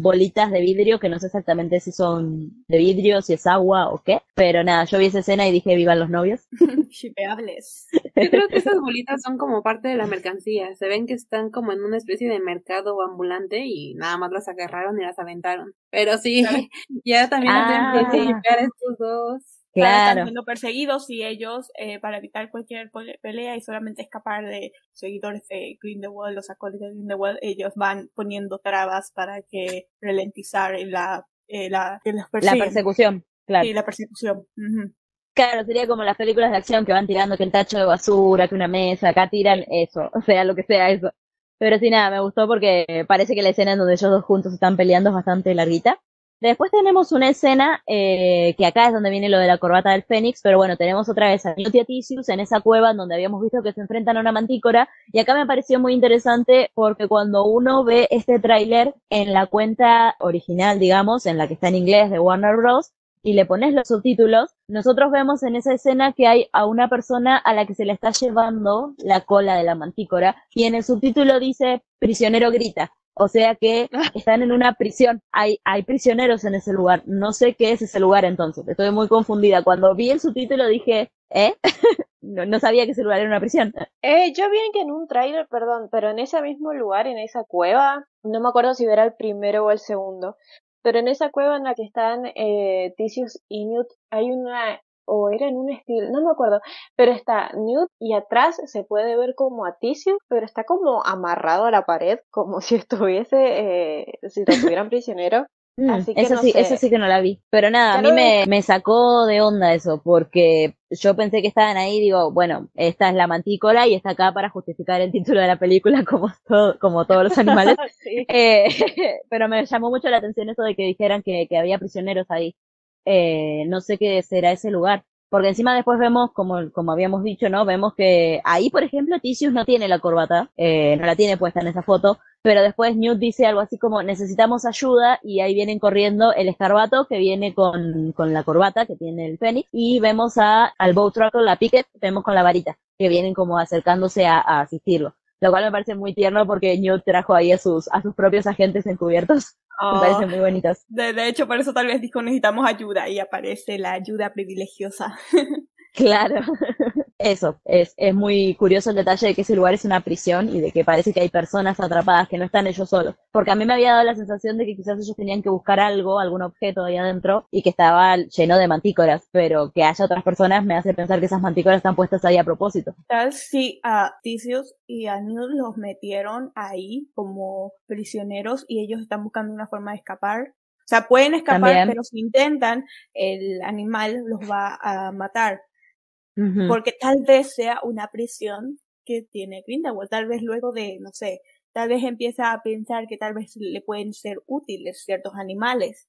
bolitas de vidrio que no sé exactamente si son de vidrio, si es agua o qué. Pero nada, yo vi esa escena y dije vivan los novios. Shipeables. Yo creo que esas bolitas son como parte de la mercancía. Se ven que están como en una especie de mercado ambulante y nada más las agarraron y las aventaron. Pero sí, ya también Ah. ah. a estos dos. Están Claro. siendo perseguidos y ellos, eh, para evitar cualquier pelea y solamente escapar de seguidores de Grindelwald, los acólitos de Grindelwald, ellos van poniendo trabas para que ralentizar la, eh, la, que los La persecución, claro. Sí, la persecución. Ujú. Claro, sería como las películas de acción que van tirando que el tacho de basura, que una mesa, acá tiran eso, o sea, lo que sea eso. Pero sí, nada, me gustó porque parece que la escena en donde ellos dos juntos están peleando es bastante larguita. Después tenemos una escena eh, que acá es donde viene lo de la corbata del Fénix, pero bueno, tenemos otra vez a Newt en esa cueva donde habíamos visto que se enfrentan a una mantícora y acá me pareció muy interesante porque cuando uno ve este tráiler en la cuenta original, digamos, en la que está en inglés de Warner Bros., y le pones los subtítulos, nosotros vemos en esa escena que hay a una persona a la que se le está llevando la cola de la mantícora y en el subtítulo dice prisionero grita. O sea que están en una prisión. Hay, hay prisioneros en ese lugar. No sé qué es ese lugar entonces. Estoy muy confundida. Cuando vi el subtítulo dije, ¿eh? no, no sabía que ese lugar era una prisión. Eh, yo vi que en un tráiler, perdón, pero en ese mismo lugar, en esa cueva, no me acuerdo si era el primero o el segundo, pero en esa cueva en la que están eh, Theseus y Newt hay una, o era en un estilo, no me acuerdo, pero está Newt y atrás se puede ver como a Theseus, pero está como amarrado a la pared, como si estuviese, eh, si lo tuvieran prisionero. Mm, Así que eso no sí, sé. eso sí que no la vi. Pero nada, a mí me, me sacó de onda eso, porque yo pensé que estaban ahí, digo, bueno, esta es la mantícora y está acá para justificar el título de la película como todo, como todos los animales. Sí. Eh, pero me llamó mucho la atención eso de que dijeran que, que había prisioneros ahí. Eh, no sé qué será ese lugar. Porque encima después vemos, como, como habíamos dicho, ¿no? Vemos que ahí, por ejemplo, Tisius no tiene la corbata, eh, no la tiene puesta en esa foto, pero después Newt dice algo así como necesitamos ayuda y ahí vienen corriendo el escarbato que viene con, con la corbata que tiene el Fénix y vemos a, al Bowtruckle, la Picket, vemos con la varita, que vienen como acercándose a, a asistirlo. Lo cual me parece muy tierno porque Newt trajo ahí a sus, a sus propios agentes encubiertos. Me Ah, parecen muy bonitos. de, de hecho, por eso tal vez dijo necesitamos ayuda y aparece la ayuda privilegiosa. Claro. Eso, es, es muy curioso el detalle de que ese lugar es una prisión y de que parece que hay personas atrapadas que no están ellos solos. Porque a mí me había dado la sensación de que quizás ellos tenían que buscar algo, algún objeto ahí adentro y que estaba lleno de mantícoras, pero que haya otras personas me hace pensar que esas mantícoras están puestas ahí a propósito. Tal si a y a los metieron ahí como prisioneros y ellos están buscando una forma de escapar. O sea, pueden escapar, También. pero si intentan, el animal los va a matar. Porque tal vez sea una prisión que tiene Grindelwald. Tal vez luego de, no sé, tal vez empieza a pensar que tal vez le pueden ser útiles ciertos animales.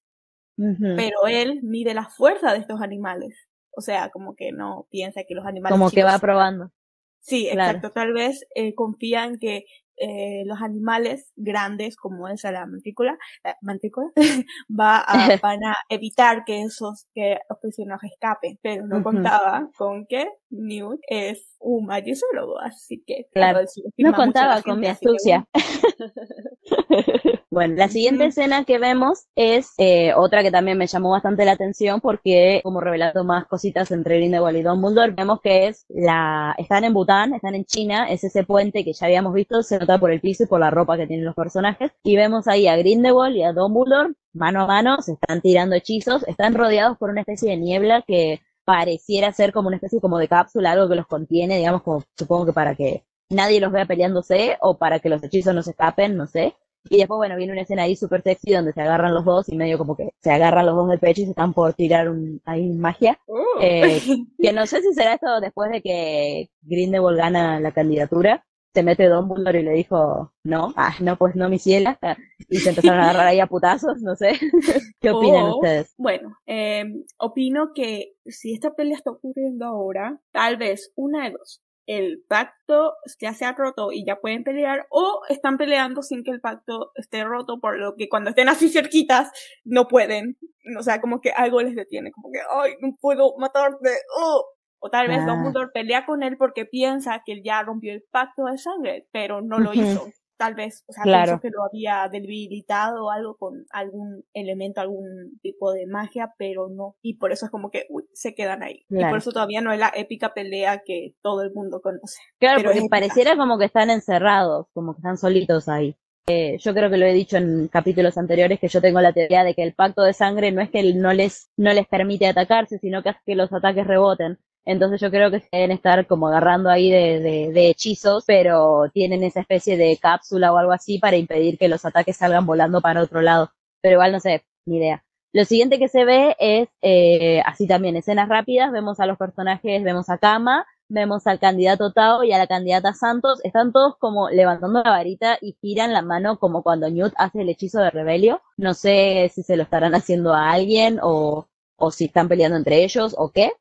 Pero él mide la fuerza de estos animales. O sea, como que no piensa que los animales Como que va probando. Sí, Claro. exacto. Tal vez eh, confían que eh, los animales grandes, como esa la mantícula, la mantícula va a, van a evitar que esos que los prisioneros escapen. Pero no contaba con que Newt es un magizólogo, así que Claro. No contaba con mi que astucia. Bueno, la siguiente escena que vemos es eh, otra que también me llamó bastante la atención porque como revelando más cositas entre Grindelwald y Dumbledore, vemos que es la están en Bután, están en China, es ese puente que ya habíamos visto, se nota por el piso y por la ropa que tienen los personajes y vemos ahí a Grindelwald y a Dumbledore mano a mano, se están tirando hechizos, están rodeados por una especie de niebla que pareciera ser como una especie como de cápsula, algo que los contiene, digamos como supongo que para que nadie los vea peleándose o para que los hechizos no se escapen, no sé. Y después, bueno, viene una escena ahí súper sexy donde se agarran los dos y medio como que se agarran los dos del pecho y se están por tirar un, ahí magia. Uh. Eh, Que no sé si será esto después de que Grindelwald gana la candidatura. Se mete Dumbledore y le dijo, no, ah, no, pues no, mi ciela. Y se empezaron a agarrar ahí a putazos, no sé. ¿Qué opinan O, ustedes? Bueno, eh, opino que si esta pelea está ocurriendo ahora, tal vez una de dos. El pacto ya se ha roto y ya pueden pelear, o están peleando sin que el pacto esté roto, por lo que cuando estén así cerquitas no pueden. O sea, como que algo les detiene, como que, ay, no puedo matarte. oh". O tal vez Ah. Dumbledore pelea con él porque piensa que él ya rompió el pacto de sangre, pero no lo hizo. Tal vez, o sea, Claro. pensó que lo había debilitado o algo con algún elemento, algún tipo de magia, pero no. Y por eso es como que uy, se quedan ahí. Y por eso todavía no es la épica pelea que todo el mundo conoce. Claro, Pero porque pareciera como que están encerrados, como que están solitos ahí. Eh, yo creo que lo he dicho en capítulos anteriores que yo tengo la teoría de que el pacto de sangre no es que no les, no les permite atacarse, sino que hace que los ataques reboten. Entonces yo creo que deben estar como agarrando ahí de, de, de hechizos, pero tienen esa especie de cápsula o algo así para impedir que los ataques salgan volando para otro lado. Pero igual no sé, ni idea. Lo siguiente que se ve es, eh, así también, escenas rápidas, vemos a los personajes, vemos a Kama, vemos al candidato Tao y a la candidata Santos, están todos como levantando la varita y giran la mano como cuando Newt hace el hechizo de rebelio. No sé si se lo estarán haciendo a alguien o, o si están peleando entre ellos o qué.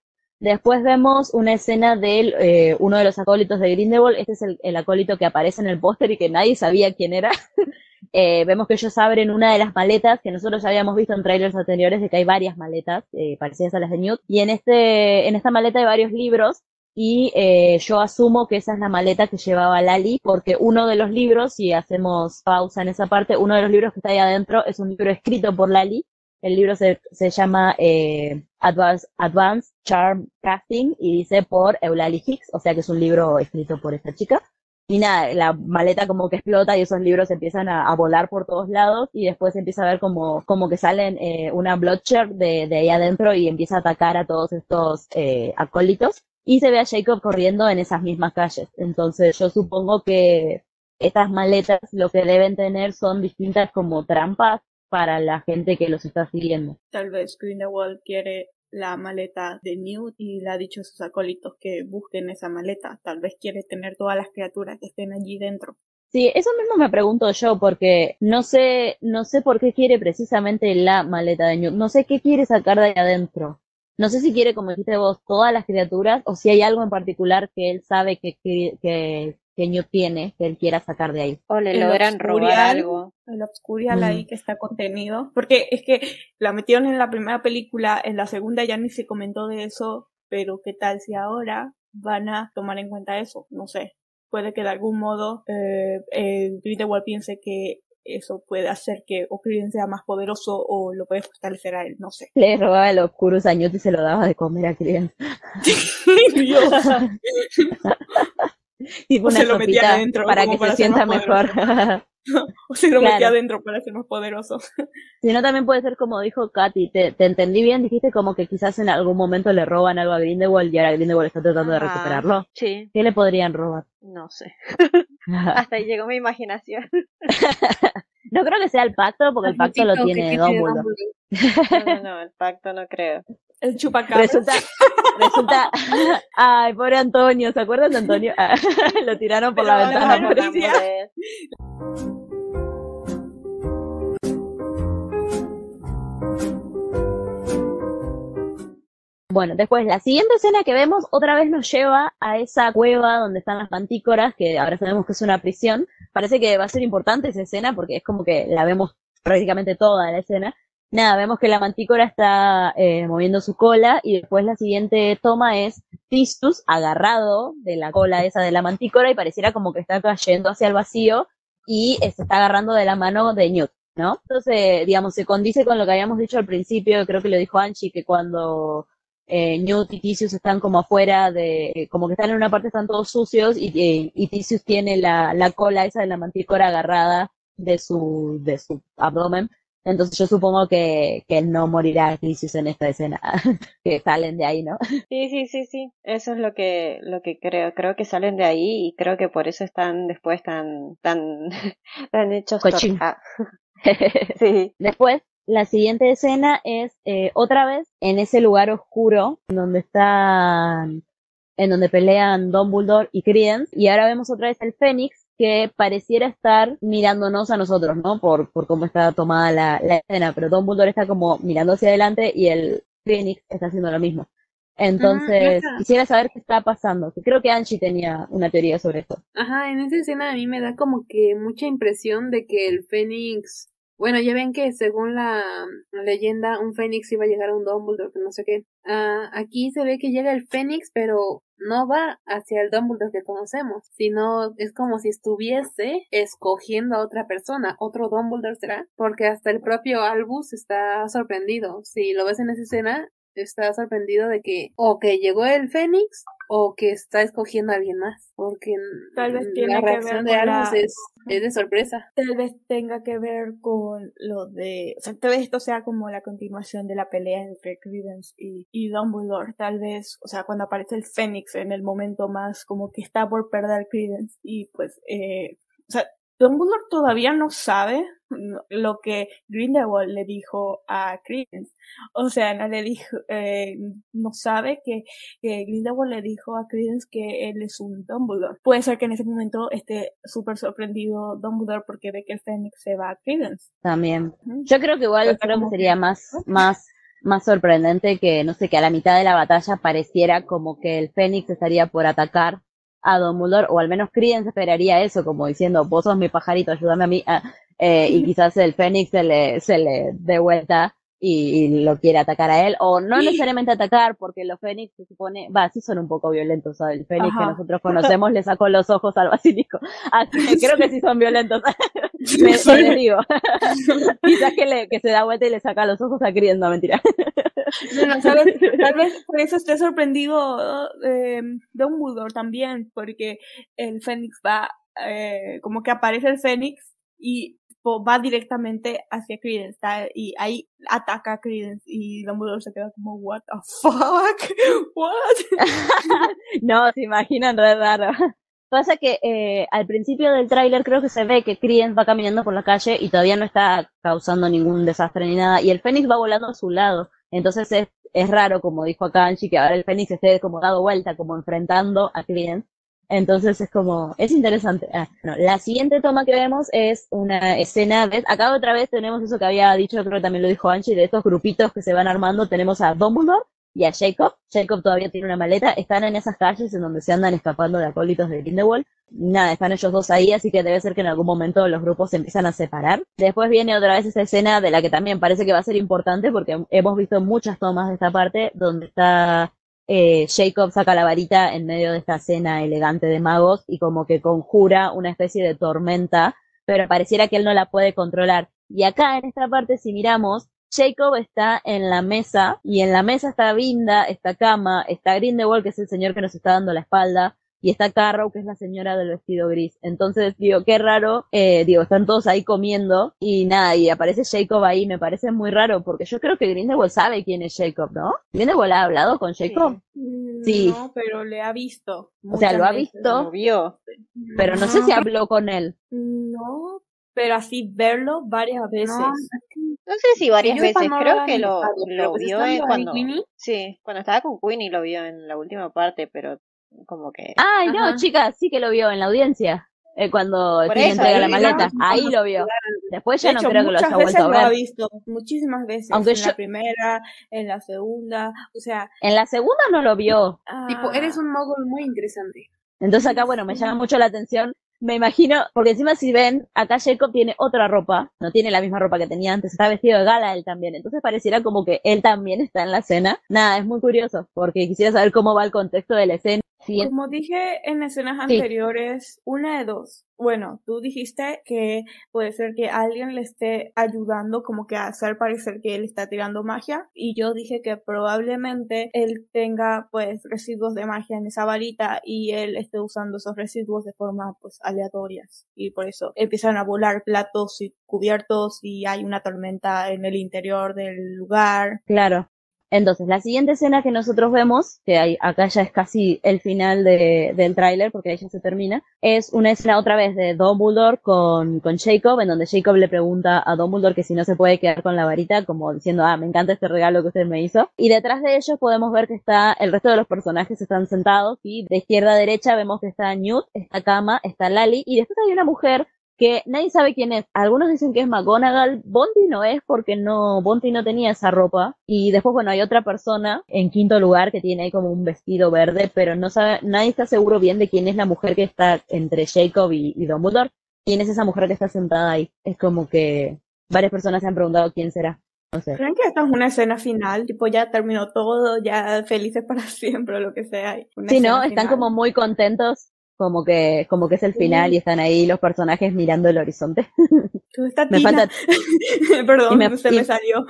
Después vemos una escena de eh, uno de los acólitos de Grindelwald. Este es el, el acólito que aparece en el póster y que nadie sabía quién era. Eh, vemos que ellos abren una de las maletas que nosotros ya habíamos visto en trailers anteriores de que hay varias maletas eh, parecidas a las de Newt. Y en este, en esta maleta hay varios libros y eh, yo asumo que esa es la maleta que llevaba Lali, porque uno de los libros, si hacemos pausa en esa parte, uno de los libros que está ahí adentro es un libro escrito por Lali. El libro se, se llama eh, Advanced, Charm Casting y dice por Eulalie Hicks, o sea que es un libro escrito por esta chica. Y nada, la maleta como que explota y esos libros empiezan a, a volar por todos lados y después empieza a ver como, como que salen eh, una Blotcher de, de ahí adentro y empieza a atacar a todos estos eh, acólitos y se ve a Jacob corriendo en esas mismas calles. Entonces yo supongo que estas maletas lo que deben tener son distintas como trampas para la gente que los está siguiendo. Tal vez Grindelwald quiere la maleta de Newt y le ha dicho a sus acólitos que busquen esa maleta. Tal vez quiere tener todas las criaturas que estén allí dentro. Sí, eso mismo me pregunto yo, porque no sé, no sé por qué quiere precisamente la maleta de Newt. No sé qué quiere sacar de ahí adentro. No sé si quiere, como dijiste vos, todas las criaturas, o si hay algo en particular que él sabe que, que, que, que Newt tiene, que él quiera sacar de ahí. O le El logran robar Obscurial. algo. El Obscurial Mm. ahí que está contenido. Porque es que la metieron en la primera película, en la segunda ya ni se comentó de eso, pero qué tal si ahora van a tomar en cuenta eso, no sé. Puede que de algún modo eh, eh, Grindelwald piense que eso puede hacer que Ocriden sea más poderoso o lo puede fortalecer a él, no sé. Le robaba el Oscurus a Newt y se lo daba de comer a Crian. Tipo O se lo metía adentro, para que para se sienta mejor. o se lo Claro. metía adentro para ser más poderoso. Si no, también puede ser como dijo Katy, te, te entendí bien, dijiste como que quizás en algún momento le roban algo a Grindelwald y ahora Grindelwald está tratando de recuperarlo. Sí, ¿Qué le podrían robar? no sé. Hasta ahí llegó mi imaginación. no creo que sea el pacto, porque el pacto lo tiene Dumbledore. No, no, no, el pacto no creo. El. Resulta, resulta, ay, pobre Antonio, ¿se acuerdan de Antonio? Ah, lo tiraron por la ventana. policía. él. Bueno, después la siguiente escena que vemos otra vez nos lleva a esa cueva donde están las mantícoras, que ahora sabemos que es una prisión. Parece que va a ser importante esa escena porque es como que la vemos prácticamente toda la escena. Nada, vemos que la mantícora está eh, moviendo su cola y después la siguiente toma es Tistus agarrado de la cola esa de la mantícora y pareciera como que está cayendo hacia el vacío y eh, se está agarrando de la mano de Newt, ¿no? Entonces, digamos, se condice con lo que habíamos dicho al principio, creo que lo dijo Anchi, que cuando eh, Newt y Tisius están como afuera de, como que están en una parte, están todos sucios y, y, y Tisius tiene la, la cola esa de la mantícora agarrada de su, de su abdomen. Entonces yo supongo que, que no morirá Tisius en esta escena, que salen de ahí, ¿no? Sí, sí, sí, sí. Eso es lo que, lo que creo. Creo que salen de ahí y creo que por eso están después tan, tan, tan hechos torta. Sí. Después, la siguiente escena es eh, otra vez en ese lugar oscuro donde están, en donde pelean Dumbledore y Credence, y ahora vemos otra vez el Fénix que pareciera estar mirándonos a nosotros, ¿no? Por, por cómo está tomada la, la escena, pero Dumbledore está como mirando hacia adelante y el Fénix está haciendo lo mismo. Entonces, ajá. quisiera saber qué está pasando. Creo que Angie tenía una teoría sobre esto. Ajá, en esa escena a mí me da como que mucha impresión de que el Fénix Bueno, ya ven que según la leyenda, un Fénix iba a llegar a un Dumbledore, que no sé qué. Ah, aquí se ve que llega el Fénix, pero no va hacia el Dumbledore que conocemos, sino es como si estuviese escogiendo a otra persona, otro Dumbledore será, porque hasta el propio Albus está sorprendido. Si lo ves en esa escena, está sorprendido de que o que llegó el Fénix o que está escogiendo a alguien más, porque Tal vez la tiene que ver de Albus la- es, es de sorpresa. Tal vez tenga que ver con lo de, o sea, tal vez esto sea como la continuación de la pelea entre Credence y, y Dumbledore. Tal vez, o sea, cuando aparece el Fénix en el momento más como que está por perder Credence y pues, eh, o sea, Dumbledore todavía no sabe lo que Grindelwald le dijo a Credence. O sea, no le dijo, eh, no sabe que, que Grindelwald le dijo a Credence que él es un Dumbledore. Puede ser que en ese momento esté súper sorprendido Dumbledore porque ve que el Fénix se va a Credence. También. Yo creo que igual Pero creo que sería más, más, más sorprendente que, no sé, que a la mitad de la batalla pareciera como que el Fénix estaría por atacar a Dumbledore, o al menos Credence esperaría eso, como diciendo, vos sos mi pajarito, ayúdame a mí, ah, eh, y quizás el Fénix se le, se le dé vuelta y, y lo quiere atacar a él, o no necesariamente atacar, porque los Fénix se supone, va, sí son un poco violentos, ¿sabes? El Fénix que nosotros conocemos le sacó los ojos al basilisco, así que creo que sí son violentos, me, me desdigo. Quizás que, le, que se da vuelta y le saca los ojos a Credence, no, mentira. No, no, ¿sabes? Tal vez por eso esté sorprendido eh, Dumbledore también, porque el Fénix va, eh, como que aparece el Fénix y va directamente hacia Credence, y ahí ataca a Credence y Dumbledore se queda como, what the fuck, what? No, se imaginan re raro. Pasa que eh, al principio del tráiler creo que se ve que Credence va caminando por la calle y todavía no está causando ningún desastre ni nada, y el Fénix va volando a su lado. Entonces es, es raro, como dijo Angie, que ahora el Fénix esté como dado vuelta, como enfrentando a Credence. Entonces es como, es interesante. Ah, la siguiente toma que vemos es una escena. Acá otra vez tenemos eso que había dicho, creo que también lo dijo Angie, de estos grupitos que se van armando. Tenemos a Dumbledore y a Jacob. Jacob todavía tiene una maleta. Están en esas calles en donde se andan escapando de acólitos de Grindelwald. Nada, están ellos dos ahí, así que debe ser que en algún momento los grupos se empiezan a separar. Después viene otra vez esa escena de la que también parece que va a ser importante porque hemos visto muchas tomas de esta parte donde está eh, Jacob saca la varita en medio de esta escena elegante de magos y como que conjura una especie de tormenta, pero pareciera que él no la puede controlar. Y acá en esta parte, si miramos, Jacob está en la mesa y en la mesa está Vinda, está Kama, está Grindelwald, que es el señor que nos está dando la espalda, y está Carrow, que es la señora del vestido gris. Entonces, digo, qué raro, eh, digo, están todos ahí comiendo y nada, y aparece Jacob ahí, me parece muy raro, porque yo creo que Grindelwald sabe quién es Jacob, ¿no? Grindelwald ha hablado con Jacob, Mm, Sí. No, pero le ha visto. o sea, lo ha visto, Lo vio. pero no sé si habló con él. No, pero así verlo varias veces. No, No sé si varias veces, creo que lo, lo vio ahí cuando... Queenie, Sí, cuando estaba con Queenie lo vio en la última parte, pero como que... Ay, no, chicas, sí que lo vio en la audiencia. eh, cuando Por eso, entrega la maleta, ¿no? ahí lo vio. Después De ya no hecho, creo que lo haya vuelto a lo ha ver. visto, muchísimas veces. Aunque en yo- la primera, en la segunda, o sea, En la segunda no lo vio. Tipo, ah, eres un mogul muy interesante. Entonces acá, bueno, me llama mucho la atención. Me imagino, porque encima si ven, acá Jacob tiene otra ropa, no tiene la misma ropa que tenía antes, está vestido de gala él también. Entonces pareciera como que él también está en la escena. Nada, es muy curioso, porque quisiera saber cómo va el contexto de la escena. Como dije en escenas Sí. anteriores, una de dos. Bueno, tú dijiste que puede ser que alguien le esté ayudando como que a hacer parecer que él está tirando magia y yo dije que probablemente él tenga pues residuos de magia en esa varita y él esté usando esos residuos de forma pues aleatorias y por eso empiezan a volar platos y cubiertos y hay una tormenta en el interior del lugar. Claro. Entonces, la siguiente escena que nosotros vemos, que hay, acá ya es casi el final de, del tráiler, porque ahí ya se termina, es una escena otra vez de Dumbledore con, con Jacob, en donde Jacob le pregunta a Dumbledore que si no se puede quedar con la varita, como diciendo, ah, me encanta este regalo que usted me hizo. Y detrás de ellos podemos ver que está, el resto de los personajes están sentados, y de izquierda a derecha vemos que está Newt, está Kama, está Lali, y después hay una mujer que nadie sabe quién es. Algunos dicen que es McGonagall, Bondi no es porque no, Bondi no tenía esa ropa. Y después, bueno, hay otra persona en quinto lugar que tiene ahí como un vestido verde, pero no sabe, nadie está seguro bien de quién es la mujer que está entre Jacob y, y Dumbledore. ¿Quién es esa mujer que está sentada ahí? Es como que varias personas se han preguntado quién será. No sé. ¿Creen que esta es una escena final? Tipo, ya terminó todo, ya felices para siempre, o lo que sea. Una Sí, ¿no? Están final. como muy contentos, como que, como que es el final y están ahí los personajes mirando el horizonte. ¿Dónde está Me falta, Perdón, me- se y- me salió.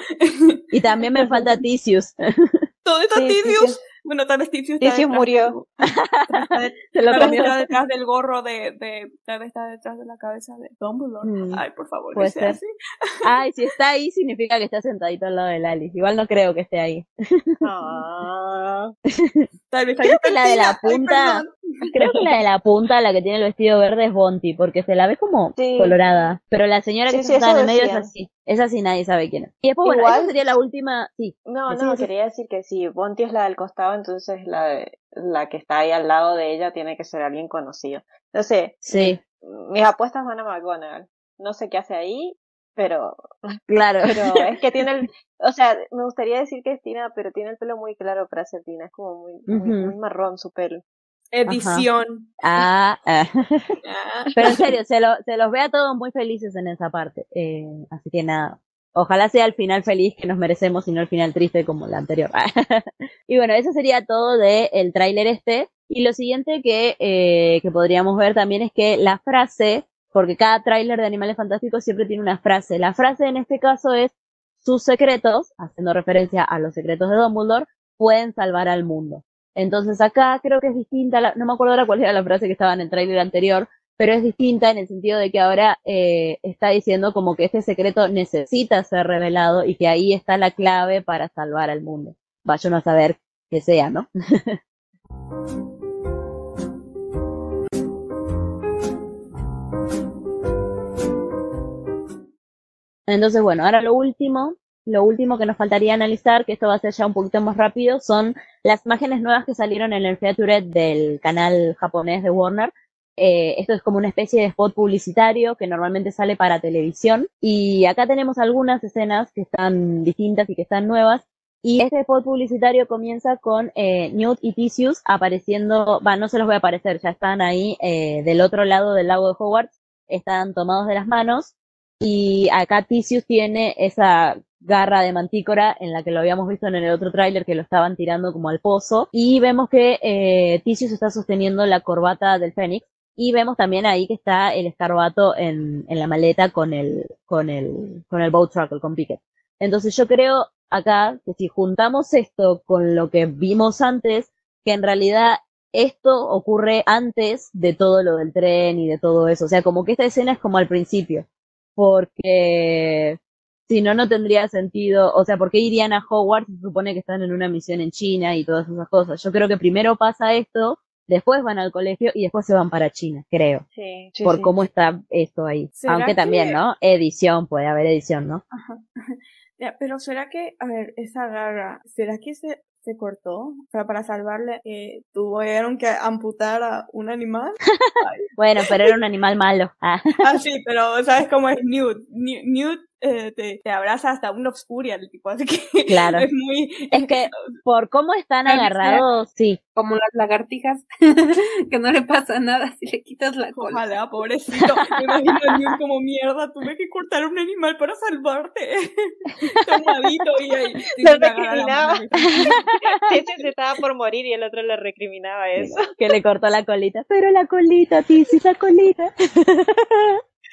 y también me falta Tisius. ¿Dónde está Sí. Bueno, tal vez Titius detrás- murió. de- Se lo comió. está detrás del gorro de, de, tal vez está detrás de la cabeza de Dumbledore. Mm, Ay, por favor, puede que sea ser. así. Ay, si está ahí significa que está sentadito al lado de Alice. Igual no creo que esté ahí. Ah. Tal vez Creo que la de la ay, punta, creo que la de la punta, la que tiene el vestido verde es Bonti, porque se la ve como Sí. colorada. Pero la señora Sí, que sí, está en el medio es así. Es así, nadie sabe quién es. Y después, bueno, Igual- esa sería la última, sí. No, no, quería decir que si Bonti es la del costado, entonces la, de- la que está ahí al lado de ella tiene que ser alguien conocido. No sé, Sí, mis apuestas van a McGonagall. No sé qué hace ahí, pero, claro. pero es que tiene el, o sea, me gustaría decir que es Tina, pero tiene el pelo muy claro para ser Tina, es como muy, muy, marrón su pelo. Edición. Ah, ah. Ah. Pero en serio, se, lo, se los ve a todos muy felices en esa parte. Eh, así que nada. Ojalá sea el final feliz que nos merecemos y no el final triste como la anterior. y bueno, eso sería todo del el tráiler este. Y lo siguiente que, eh, que podríamos ver también es que la frase, porque cada tráiler de Animales Fantásticos siempre tiene una frase. La frase en este caso es sus secretos, haciendo referencia a los secretos de Dumbledore, pueden salvar al mundo. Entonces acá creo que es distinta, no me acuerdo ahora cuál era la frase que estaba en el tráiler anterior, pero es distinta en el sentido de que ahora eh, está diciendo como que este secreto necesita ser revelado y que ahí está la clave para salvar al mundo. Vaya uno a saber que sea, ¿no? Entonces, bueno, ahora lo último, lo último que nos faltaría analizar, que esto va a ser ya un poquito más rápido, son las imágenes nuevas que salieron en el feature del canal japonés de Warner. Eh, esto es como una especie de spot publicitario que normalmente sale para televisión. Y acá tenemos algunas escenas que están distintas y que están nuevas. Y este spot publicitario comienza con eh, Newt y Tisius apareciendo, va, no se los voy a aparecer, ya están ahí eh, del otro lado del lago de Hogwarts, están tomados de las manos y acá Tisius tiene esa garra de mantícora en la que lo habíamos visto en el otro tráiler que lo estaban tirando como al pozo. Y vemos que eh, Tisius está sosteniendo la corbata del Fénix. Y vemos también ahí que está el escarbato en, en la maleta con el con el con el boat truck con Pickett entonces yo creo acá que si juntamos esto con lo que vimos antes que en realidad esto ocurre antes de todo lo del tren y de todo eso. O sea como que esta escena es como al principio porque si no, no tendría sentido, o sea, ¿por qué irían a Hogwarts? Se supone que están en una misión en China y todas esas cosas. Yo creo que primero pasa esto, después van al colegio y después se van para China, creo, Sí, sí, por sí. cómo está esto ahí. ¿Será Aunque también, ¿no? Edición, puede haber edición, ¿no? Ajá. Pero será que, a ver, esa garra, ¿será que se, se cortó? O sea, para salvarle, eh, tuvieron que amputar a un animal. Bueno, pero era un animal malo. Ah, Ah, sí, pero ¿sabes cómo es Newt? Newt, Newt, eh, te, te abraza hasta un obscuria, el tipo, así que Claro. es muy... Es que por cómo están agarrados, sí. Como las lagartijas, que no le pasa nada si le quitas la cola. Ojalá, pobrecito. Me imagino a Newt como mierda, tuve que cortar un animal para salvarte. Tomadito y ahí. sí, Lo la recriminaba. Ese se estaba por morir y el otro le recriminaba eso. Que le cortó la colita. Pero la colita, Tizi, esa colita.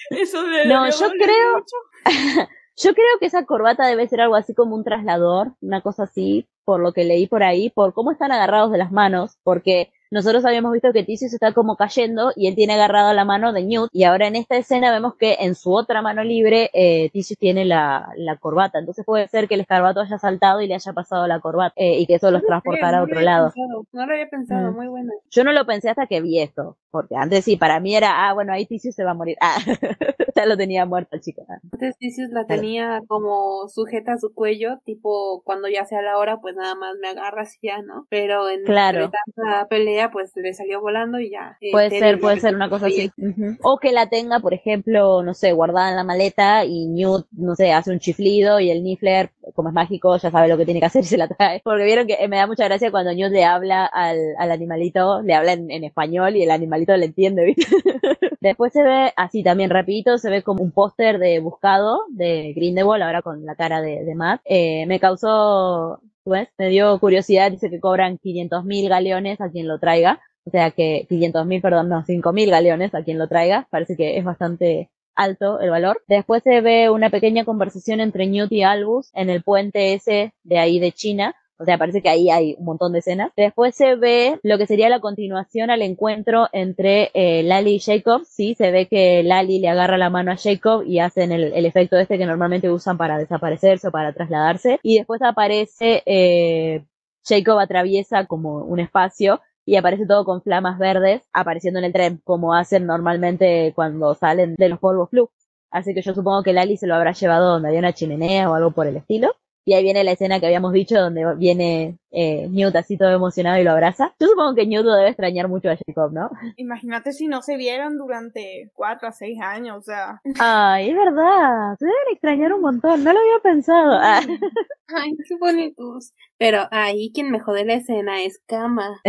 Eso de No, yo creo-. Yo creo que esa corbata debe ser algo así como un traslador, una cosa así, por lo que leí por ahí, por cómo están agarrados de las manos, porque nosotros habíamos visto que Tisius está como cayendo y él tiene agarrado la mano de Newt, y ahora en esta escena vemos que en su otra mano libre eh, Tisius tiene la, la corbata, entonces puede ser que el escarbato haya saltado y le haya pasado la corbata, eh, y que eso los transportara a no otro lado. pensado, no lo había pensado, Mm. muy buena. Yo no lo pensé hasta que vi esto, porque antes sí, para mí era, ah, bueno, ahí Tisius se va a morir, ah, ya lo tenía muerto el chico. Antes Tisius la tenía como sujeta a su cuello, tipo cuando ya sea la hora, pues nada más me agarras y ya, ¿no? Pero en Claro. tanta pelea, pues le salió volando y ya. eh, Puede ser, puede ser una cosa así. recuperó. Ujú. O que la tenga, por ejemplo, no sé, guardada en la maleta y Newt, no sé, hace un chiflido y el Niffler, como es mágico, ya sabe lo que tiene que hacer y se la trae. Porque vieron que eh, me da mucha gracia cuando Newt le habla al, al animalito, le habla en, en español y el le entiende, ¿viste? Después se ve, así también rapidito, se ve como un póster de buscado de Grindelwald, ahora con la cara de, de Matt. Eh, me causó, pues, me dio curiosidad, dice que cobran 500 mil galeones a quien lo traiga. O sea que 500 mil, perdón, no, 5 mil galeones a quien lo traiga. Parece que es bastante alto el valor. Después se ve una pequeña conversación entre Newt y Albus en el puente ese de ahí de China. O sea, parece que ahí hay un montón de escenas. Después se ve lo que sería la continuación al encuentro entre eh, Lali y Jacob. Sí, se ve que Lali le agarra la mano a Jacob y hacen el, el efecto este que normalmente usan para desaparecerse o para trasladarse. Y después aparece, eh, Jacob atraviesa como un espacio y aparece todo con flamas verdes apareciendo en el tren, como hacen normalmente cuando salen de los polvos flux. Así que yo supongo que Lali se lo habrá llevado donde había una chimenea o algo por el estilo. Y ahí viene la escena que habíamos dicho donde viene eh, Newt así todo emocionado y lo abraza. Yo supongo que Newt lo debe extrañar mucho a Jacob, ¿no? Imagínate si no se vieron durante cuatro a seis años, o sea. Ay, es verdad. Se deben extrañar un montón. No lo había pensado. Ah. Ay, qué bonitos. Pero ahí quien me jode la escena es Kama.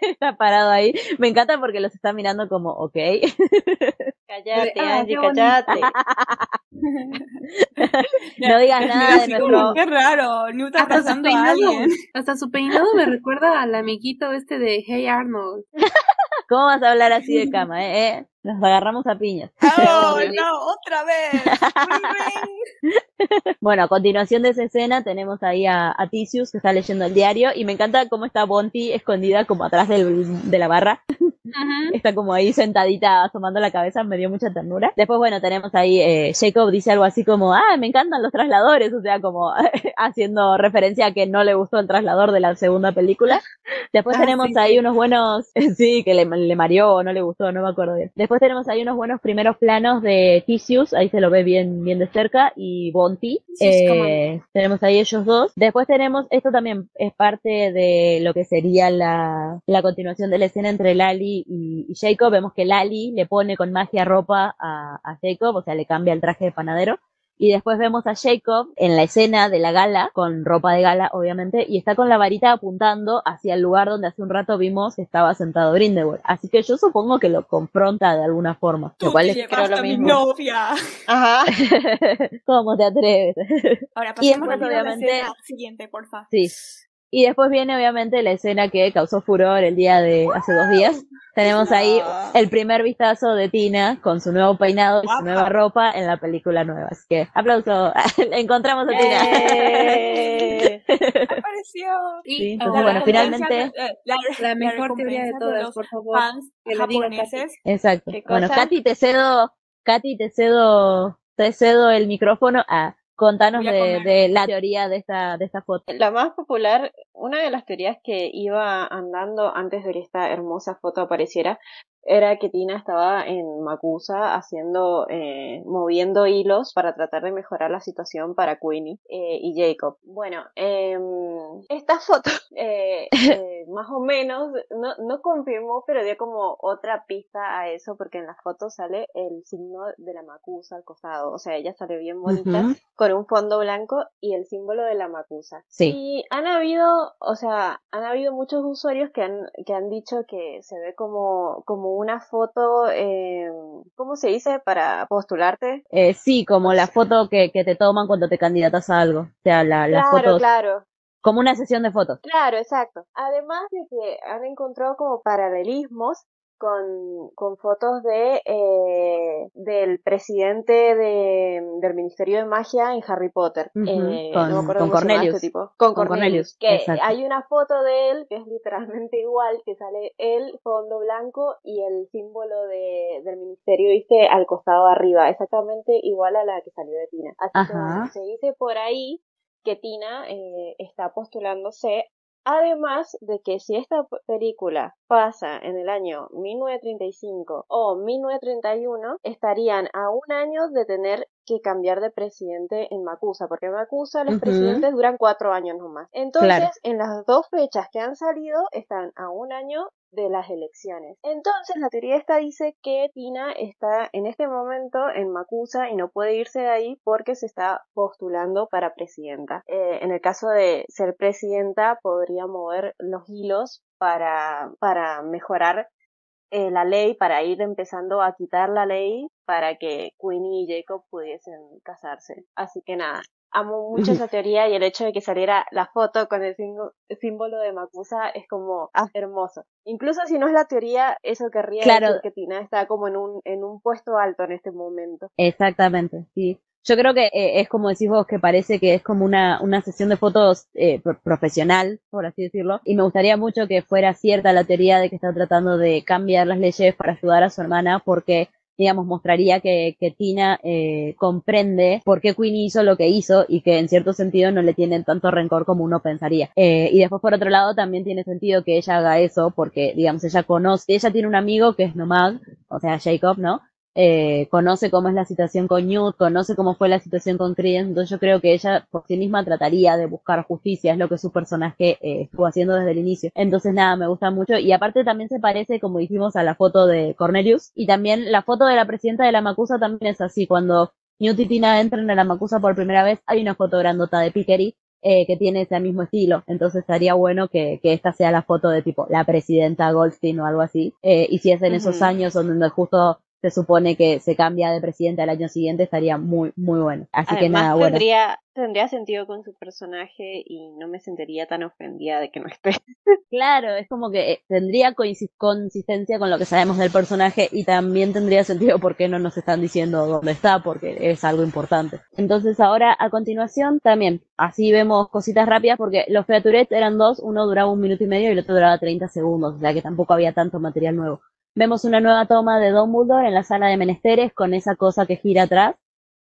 está parado ahí. Me encanta porque los está mirando como, ok. Cállate, Ah, Angie, cállate. no digas nada de nuestro... Qué raro, Newt Hasta su a peinado, alguien. hasta su peinado me recuerda al amiguito este de Hey Arnold. ¿Cómo vas a hablar así de cama, eh? eh? Nos agarramos a piñas. ¡Oh, no! ¡Otra vez! Bueno, a continuación de esa escena tenemos ahí a, a Tisius que está leyendo el diario y me encanta cómo está Bonti escondida como atrás del- de la barra. Está como ahí sentadita asomando la cabeza, me dio mucha ternura. Después, bueno, tenemos ahí, eh, Jacob dice algo así como, ah, me encantan los trasladores, o sea, como haciendo referencia a que no le gustó el traslador de la segunda película. Después Ah, tenemos sí, ahí sí. unos buenos, sí, que le, le mareó o no le gustó, no me acuerdo bien. Después tenemos ahí unos buenos primeros planos de Tisius, ahí se lo ve bien, bien de cerca, y Bonti. Sí, Eh, tenemos ahí ellos dos. Después tenemos, esto también es parte de lo que sería la, la continuación de la escena entre Lali y, y Jacob. Vemos que Lali le pone con magia ropa a, a Jacob, o sea, le cambia el traje de panadero. Y después vemos a Jacob en la escena de la gala, con ropa de gala, obviamente, y está con la varita apuntando hacia el lugar donde hace un rato vimos que estaba sentado Grindelwald. Así que yo supongo que lo confronta de alguna forma. Tú Lo cual te es, llevaste lo a mi novia. Ajá. ¿Cómo te atreves? Ahora Y pasemos después, rápido a la obviamente- siguiente, porfa. Sí. Y después viene obviamente la escena que causó furor el día de hace dos días. Tenemos ahí el primer vistazo de Tina con su nuevo peinado y su nueva ropa en la película nueva. Así que aplauso. Encontramos a Tina. Eh, Apareció. Y Sí, entonces, bueno, finalmente- eh, la, la mejor teoría de todas, por favor. fans que la diga japoneses. Exacto. ¿Qué Bueno? Katy, te cedo, Katy, te cedo, te cedo el micrófono a contanos de, de la teoría de esta, de esta foto. La más popular, una de las teorías que iba andando antes de que esta hermosa foto apareciera, era que Tina estaba en Makusa haciendo, eh, moviendo hilos para tratar de mejorar la situación para Queenie eh, y Jacob. Bueno, em, esta foto, eh, eh, más o menos, no, no confirmó, pero dio como otra pista a eso, porque en la foto sale el signo de la Makusa al costado, o sea, ella sale bien bonita con un fondo blanco y el símbolo de la Makusa. Sí. Y han habido, o sea, han habido muchos usuarios que han, que han dicho que se ve como, como una foto, eh, ¿cómo se dice? Para postularte. Eh, sí, como la foto que, que te toman cuando te candidatas a algo. O sea, la, las claro, fotos, claro, como una sesión de fotos. claro, exacto. Además de que han encontrado como paralelismos con, con fotos de eh, del presidente de, del Ministerio de Magia en Harry Potter. Eh, con- no me acuerdo con Cornelius. este tipo. Con, Con Cornelius. Cornelius, Que hay una foto de él que es literalmente igual, que sale el fondo blanco y el símbolo de, del ministerio, viste, al costado arriba, exactamente igual a la que salió de Tina. Así que Ajá. se dice por ahí que Tina eh, está postulándose Además de que si esta película pasa en el año 1935 o 1931, estarían a un año de tener que cambiar de presidente en Macusa, porque en Macusa los presidentes duran cuatro años nomás. Entonces, Claro. en las dos fechas que han salido, están a un año de las elecciones. Entonces, la teoría esta dice que Tina está en este momento en Macusa y no puede irse de ahí porque se está postulando para presidenta. Eh, en el caso de ser presidenta, podría mover los hilos para, para mejorar eh, la ley para ir empezando a quitar la ley para que Queenie y Jacob pudiesen casarse. Así que nada, amo mucho esa teoría y el hecho de que saliera la foto con el símbolo de Makusa es como ah, hermoso. Incluso si no es la teoría, eso querría decir que Tina está como en un, en un puesto alto en este momento. Exactamente, sí. Yo creo que eh, es como decís vos, que parece que es como una, una sesión de fotos eh, profesional, por así decirlo, y me gustaría mucho que fuera cierta la teoría de que está tratando de cambiar las leyes para ayudar a su hermana, porque digamos, mostraría que, que Tina eh, comprende por qué Queenie hizo lo que hizo y que en cierto sentido no le tienen tanto rencor como uno pensaría. Eh, y después, por otro lado, también tiene sentido que ella haga eso porque, digamos, ella conoce, ella tiene un amigo que es Nomad, o sea, Jacob, ¿no? Eh, conoce cómo es la situación con Newt, conoce cómo fue la situación con Credence, entonces yo creo que ella por sí misma trataría de buscar justicia, es lo que su personaje eh, estuvo haciendo desde el inicio. Entonces nada, me gusta mucho y aparte también se parece, como dijimos, a la foto de Cornelius y también la foto de la presidenta de la Macusa también es así, cuando Newt y Tina entran en la Macusa por primera vez, hay una foto grandota de Pickery eh, que tiene ese mismo estilo. Entonces estaría bueno que, que, esta sea la foto de tipo la presidenta Goldstein o algo así. Eh, y si es en esos años donde justo se supone que se cambia de presidente al año siguiente, estaría muy, muy bueno. Así que nada, bueno. Tendría, tendría sentido con su personaje y no me sentiría tan ofendida de que no esté. claro, es como que eh, tendría consistencia con lo que sabemos del personaje y también tendría sentido por qué no nos están diciendo dónde está, porque es algo importante. Entonces ahora, a continuación, también, así vemos cositas rápidas porque los featurets eran dos, uno duraba un minuto y medio y el otro duraba 30 segundos, o sea que tampoco había tanto material nuevo. Vemos una nueva toma de Dumbledore en la sala de menesteres con esa cosa que gira atrás.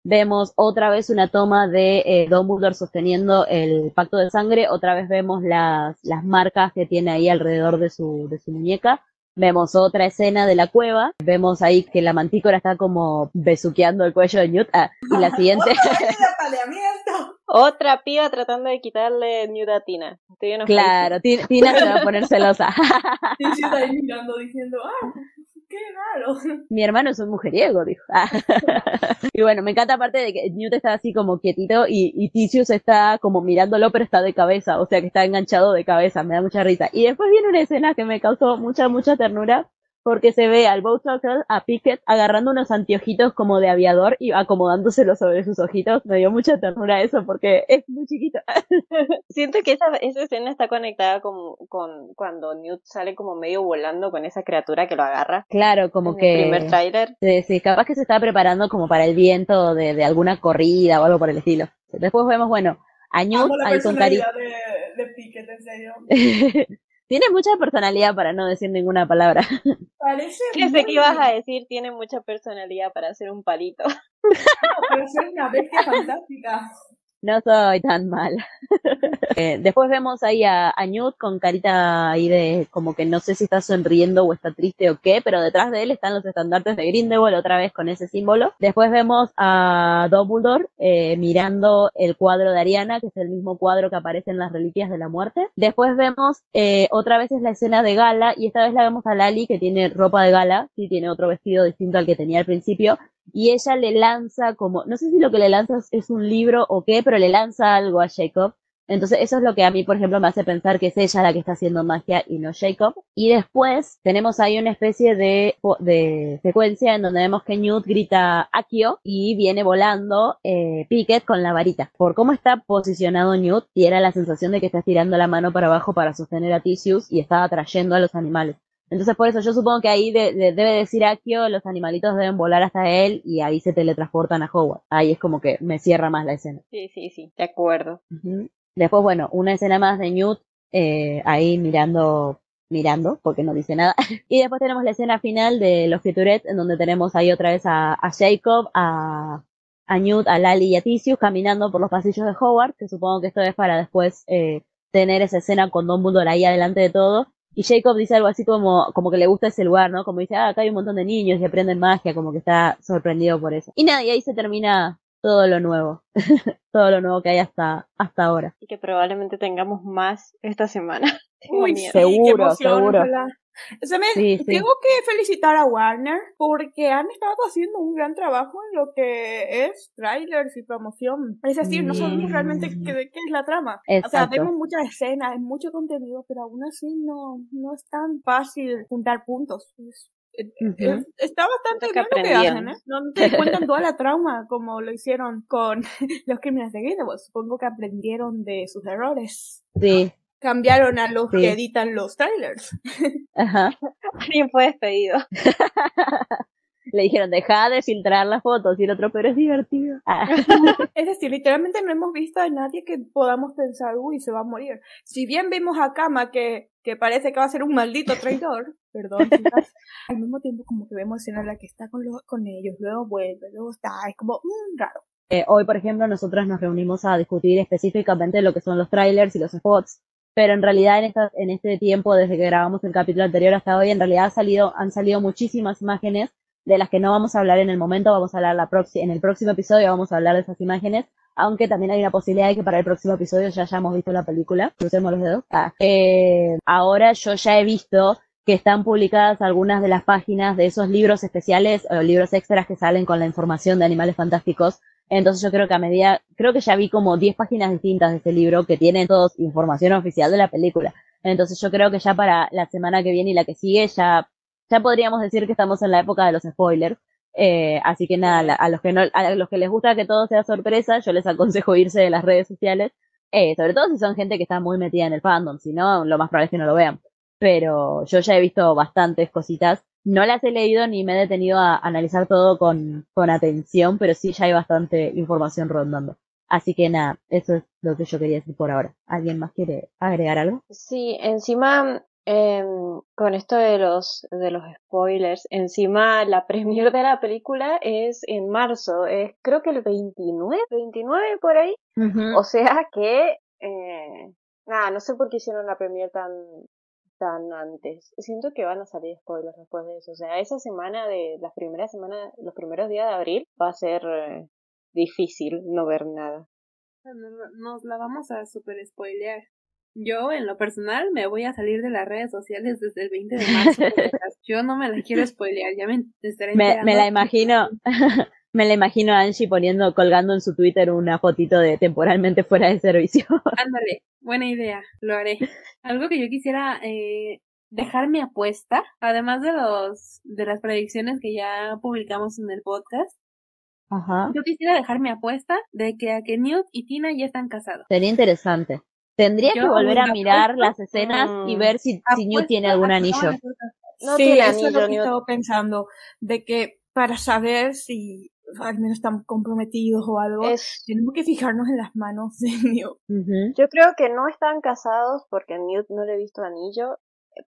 Vemos otra vez una toma de eh, Dumbledore sosteniendo el pacto de sangre. Otra vez vemos las, las marcas que tiene ahí alrededor de su, de su muñeca. Vemos otra escena de la cueva. Vemos ahí que la mantícora está como besuqueando el cuello de Newt. Ah, y la siguiente. Otra piba tratando de quitarle Newt a Tina. Claro, Tina se va a poner celosa. Y está ahí mirando diciendo, ah, qué raro. Mi hermano es un mujeriego, dijo. y bueno, me encanta aparte de que Newt está así como quietito y, y Ticius está como mirándolo, pero está de cabeza, o sea que está enganchado de cabeza, me da mucha risa. Y después viene una escena que me causó mucha, mucha ternura, porque se ve al Bowser a Pickett agarrando unos anteojitos como de aviador y acomodándoselos sobre sus ojitos. Me dio mucha ternura eso porque es muy chiquito. Siento que esa, esa escena está conectada con, con cuando Newt sale como medio volando con esa criatura que lo agarra. Claro, como que... El primer trailer. Sí, sí, capaz que se está preparando como para el viento de, de alguna corrida o algo por el estilo. Después vemos, bueno, a Newt ahí con cariño. De, de Pickett, en serio. Tiene mucha personalidad para no decir ninguna palabra. Parece. Que sé que ibas a decir, tiene mucha personalidad para hacer un palito. No, pero ser una bestia fantástica. No soy tan mala. eh, después vemos ahí a, a, Newt con carita ahí de como que no sé si está sonriendo o está triste o qué, pero detrás de él están los estandartes de Grindelwald otra vez con ese símbolo. Después vemos a Dumbledore eh, mirando el cuadro de Ariana, que es el mismo cuadro que aparece en las Reliquias de la Muerte. Después vemos eh, otra vez es la escena de gala y esta vez la vemos a Lali que tiene ropa de gala, sí tiene otro vestido distinto al que tenía al principio y ella le lanza como, no sé si lo que le lanza es un libro o qué, pero le lanza algo a Jacob. Entonces eso es lo que a mí, por ejemplo, me hace pensar que es ella la que está haciendo magia y no Jacob. Y después tenemos ahí una especie de, de secuencia en donde vemos que Newt grita Akio y viene volando eh, Pickett con la varita. Por cómo está posicionado Newt, tiene la sensación de que está tirando la mano para abajo para sostener a Tisius y está atrayendo a los animales. Entonces por eso yo supongo que ahí debe decir Akio, los animalitos deben volar hasta él y ahí se teletransportan a Howard. Ahí es como que me cierra más la escena. Sí, sí, sí, de acuerdo. Después, bueno, una escena más de Newt eh, ahí mirando mirando, porque no dice nada. Y después tenemos la escena final de los Futurettes, en donde tenemos ahí otra vez a, Jacob, a, a Newt, a Lali y a Tisius caminando por los pasillos de Howard, que supongo que esto es para después eh, tener esa escena con Don Dumbledore ahí adelante de todo y Jacob dice algo así como, como que le gusta ese lugar, ¿no? Como dice, ah, acá hay un montón de niños y aprenden magia, como que está sorprendido por eso. Y nada, y ahí se termina todo lo nuevo. todo lo nuevo que hay hasta, hasta ahora. Y que probablemente tengamos más esta semana. Uy, seguro, seguro. Tengo que felicitar a Warner porque han estado haciendo un gran trabajo en lo que es trailers y promoción. Es decir, no sabemos realmente qué, de qué es la trama. O sea, vemos muchas escenas, mucho contenido, pero aún así no, no es tan fácil juntar puntos. Eh, está bastante bien lo que hacen, ¿eh? No, te cuentan toda la trauma como lo hicieron con los crímenes de Guinness. Supongo que aprendieron de sus errores. Sí, cambiaron a los que editan los trailers. Ajá. Alguien fue despedido. Le dijeron, deja de filtrar las fotos y el otro, pero es divertido. Ah. es decir, literalmente no hemos visto a nadie que podamos pensar, uy, se va a morir. Si bien vimos a Kama que, que parece que va a ser un maldito traidor, perdón, al mismo tiempo como que vemos escena en la que está con, con ellos, luego vuelve, luego está, es como mm, raro. Eh, hoy, por ejemplo, nosotros nos reunimos a discutir específicamente lo que son los trailers y los spots pero en realidad en, esta, en este tiempo, desde que grabamos el capítulo anterior hasta hoy, en realidad ha salido, han salido muchísimas imágenes de las que no vamos a hablar en el momento, vamos a hablar la en el próximo episodio vamos a hablar de esas imágenes, aunque también hay una posibilidad de que para el próximo episodio ya hayamos visto la película, crucemos los dedos. Ah, eh, ahora yo ya he visto que están publicadas algunas de las páginas de esos libros especiales o libros extras que salen con la información de animales fantásticos entonces yo creo que a medida, creo que ya vi como 10 páginas distintas de este libro que tienen todos información oficial de la película. Entonces yo creo que ya para la semana que viene y la que sigue ya, ya podríamos decir que estamos en la época de los spoilers. Eh, así que nada, a los que no, a los que les gusta que todo sea sorpresa, yo les aconsejo irse de las redes sociales, eh, sobre todo si son gente que está muy metida en el fandom, si no, lo más probable es que no lo vean. Pero yo ya he visto bastantes cositas no las he leído ni me he detenido a analizar todo con, con atención, pero sí ya hay bastante información rondando. Así que nada, eso es lo que yo quería decir por ahora. ¿Alguien más quiere agregar algo? Sí, encima eh, con esto de los de los spoilers, encima la premiere de la película es en marzo, es creo que el 29, 29 por ahí. O sea que eh, nada, no sé por qué hicieron la premiere tan tan antes. Siento que van a salir spoilers después de eso. O sea, esa semana de las primeras semanas, los primeros días de abril va a ser eh, difícil no ver nada. Nos la vamos a super spoilear. Yo, en lo personal, me voy a salir de las redes sociales desde el 20 de marzo. Yo no me la quiero spoilear, ya me estaré me, me la imagino. Me la imagino a Angie poniendo, colgando en su Twitter una fotito de temporalmente fuera de servicio. Ándale, buena idea, lo haré. Algo que yo quisiera eh, dejar mi apuesta, además de los de las predicciones que ya publicamos en el podcast. Ajá. Yo quisiera dejar mi apuesta de que a que Newt y Tina ya están casados. Sería interesante. Tendría que volver a mirar las escenas y ver si, si Newt tiene algún anillo. No sí, eso es lo que estaba pensando, de que para saber si al menos están comprometidos o algo, tenemos que fijarnos en las manos de Newt. Yo creo que no están casados porque Newt no le he visto anillo,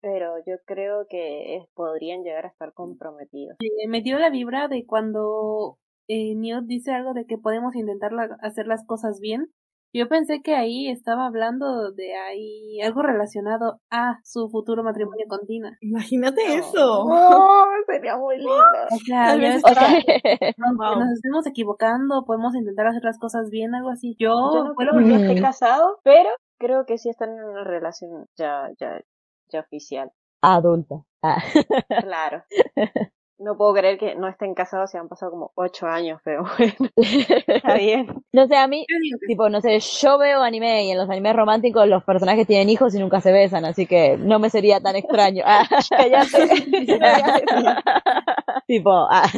pero yo creo que podrían llegar a estar comprometidos. me dio la vibra de cuando eh, Newt dice algo de que podemos intentar hacer las cosas bien yo pensé que ahí estaba hablando de ahí algo relacionado a su futuro matrimonio con Tina. Imagínate eso. Oh, sería muy lindo. O sea, nos estemos equivocando, podemos intentar hacer las cosas bien, algo así. Yo, Yo no creo que esté casado, pero creo que sí están en una relación ya, ya, ya oficial. Adulta. Ah. Claro. No puedo creer que no estén casados y han pasado como ocho años, pero bueno, está bien. No sé, a mí, tipo, no sé, yo veo anime y en los animes románticos los personajes tienen hijos y nunca se besan, así que no me sería tan extraño. Ah, tipo, ah.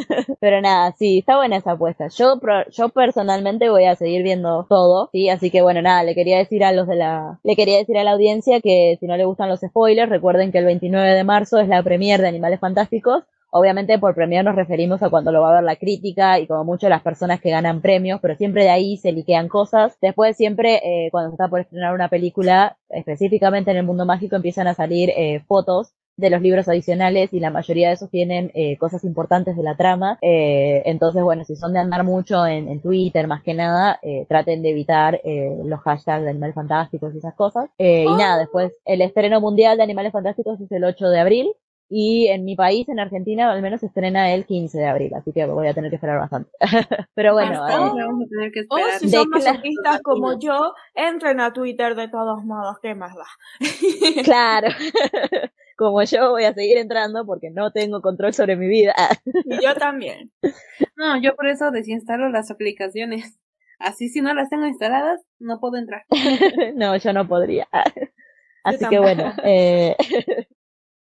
pero nada, sí, está buena esa apuesta. Yo, yo personalmente voy a seguir viendo todo, sí, así que bueno, nada, le quería decir a los de la, le quería decir a la audiencia que si no le gustan los spoilers, recuerden que el 29 de marzo es la premier de Animales Fantásticos Obviamente por premio nos referimos a cuando lo va a ver la crítica y como mucho las personas que ganan premios, pero siempre de ahí se liquean cosas. Después siempre eh, cuando se está por estrenar una película, específicamente en el mundo mágico, empiezan a salir eh, fotos de los libros adicionales y la mayoría de esos tienen eh, cosas importantes de la trama. Eh, entonces, bueno, si son de andar mucho en, en Twitter, más que nada, eh, traten de evitar eh, los hashtags de animales fantásticos y esas cosas. y nada, después el estreno mundial de animales fantásticos es el 8 de abril y en mi país, en Argentina, al menos se estrena el 15 de abril, así que voy a tener que esperar bastante. Pero bueno, vamos a tener que esperar. O si son masoquistas como yo, entren a Twitter de todos modos, ¿qué más da? claro. como yo voy a seguir entrando porque no tengo control sobre mi vida. y yo también. No, yo por eso desinstalo las aplicaciones. Así si no las tengo instaladas, no puedo entrar. no, yo no podría. Así que bueno, eh,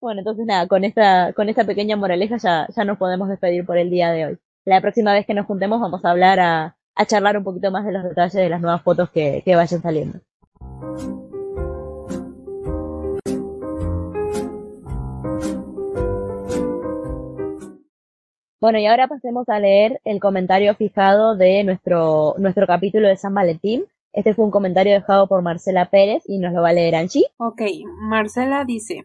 bueno, entonces nada, con esta, con esta pequeña moraleja ya, ya nos podemos despedir por el día de hoy. La próxima vez que nos juntemos vamos a hablar a, a charlar un poquito más de los detalles de las nuevas fotos que, que vayan saliendo. Bueno, y ahora pasemos a leer el comentario fijado de nuestro, nuestro capítulo de San Valentín. Este fue un comentario dejado por Marcela Pérez y nos lo va a leer Angie. Ok, Marcela dice,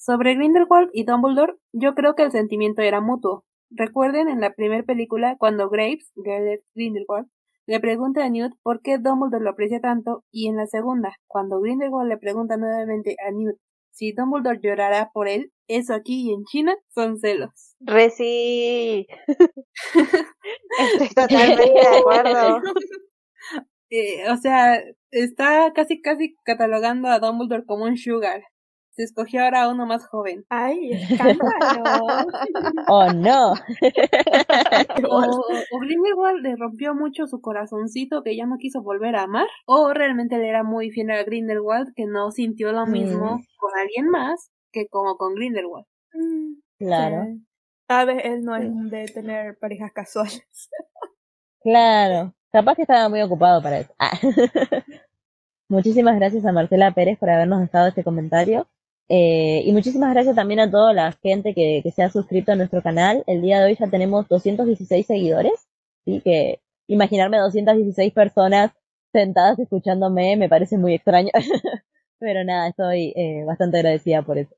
sobre Grindelwald y Dumbledore, yo creo que el sentimiento era mutuo. Recuerden en la primera película cuando Graves, Gellert Grindelwald, le pregunta a Newt por qué Dumbledore lo aprecia tanto y en la segunda, cuando Grindelwald le pregunta nuevamente a Newt si Dumbledore llorará por él, eso aquí y en China son celos. Reci. Estoy totalmente de acuerdo. Eh, o sea, está casi casi catalogando a Dumbledore como un sugar. Se escogió ahora uno más joven. Ay, escándalo. oh no. o, o Grindelwald le rompió mucho su corazoncito que ya no quiso volver a amar. O realmente le era muy fiel a Grindelwald que no sintió lo mismo Mm. con alguien más que como con Grindelwald. Mm, Claro, sí. Tal vez él no es de tener parejas casuales. claro. Capaz que estaba muy ocupado para eso. Ah. Muchísimas gracias a Marcela Pérez por habernos dejado este comentario. Eh, y muchísimas gracias también a toda la gente que, que se ha suscrito a nuestro canal. El día de hoy ya tenemos 216 seguidores. Así que imaginarme 216 personas sentadas escuchándome me parece muy extraño. Pero nada, estoy eh, bastante agradecida por eso.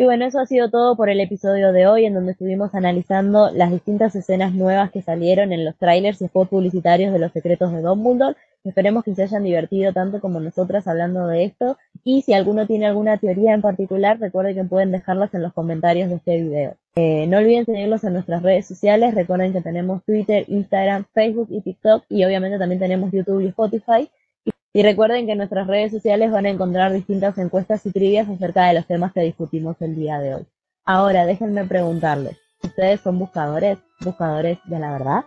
Y bueno, eso ha sido todo por el episodio de hoy, en donde estuvimos analizando las distintas escenas nuevas que salieron en los trailers y spots publicitarios de los secretos de Dumbledore. Esperemos que se hayan divertido tanto como nosotras hablando de esto. Y si alguno tiene alguna teoría en particular, recuerden que pueden dejarlas en los comentarios de este video. Eh, no olviden seguirlos en nuestras redes sociales. Recuerden que tenemos Twitter, Instagram, Facebook y TikTok. Y obviamente también tenemos YouTube y Spotify. Y recuerden que en nuestras redes sociales van a encontrar distintas encuestas y trivias acerca de los temas que discutimos el día de hoy. Ahora, déjenme preguntarles, ¿ustedes son buscadores, buscadores de la verdad?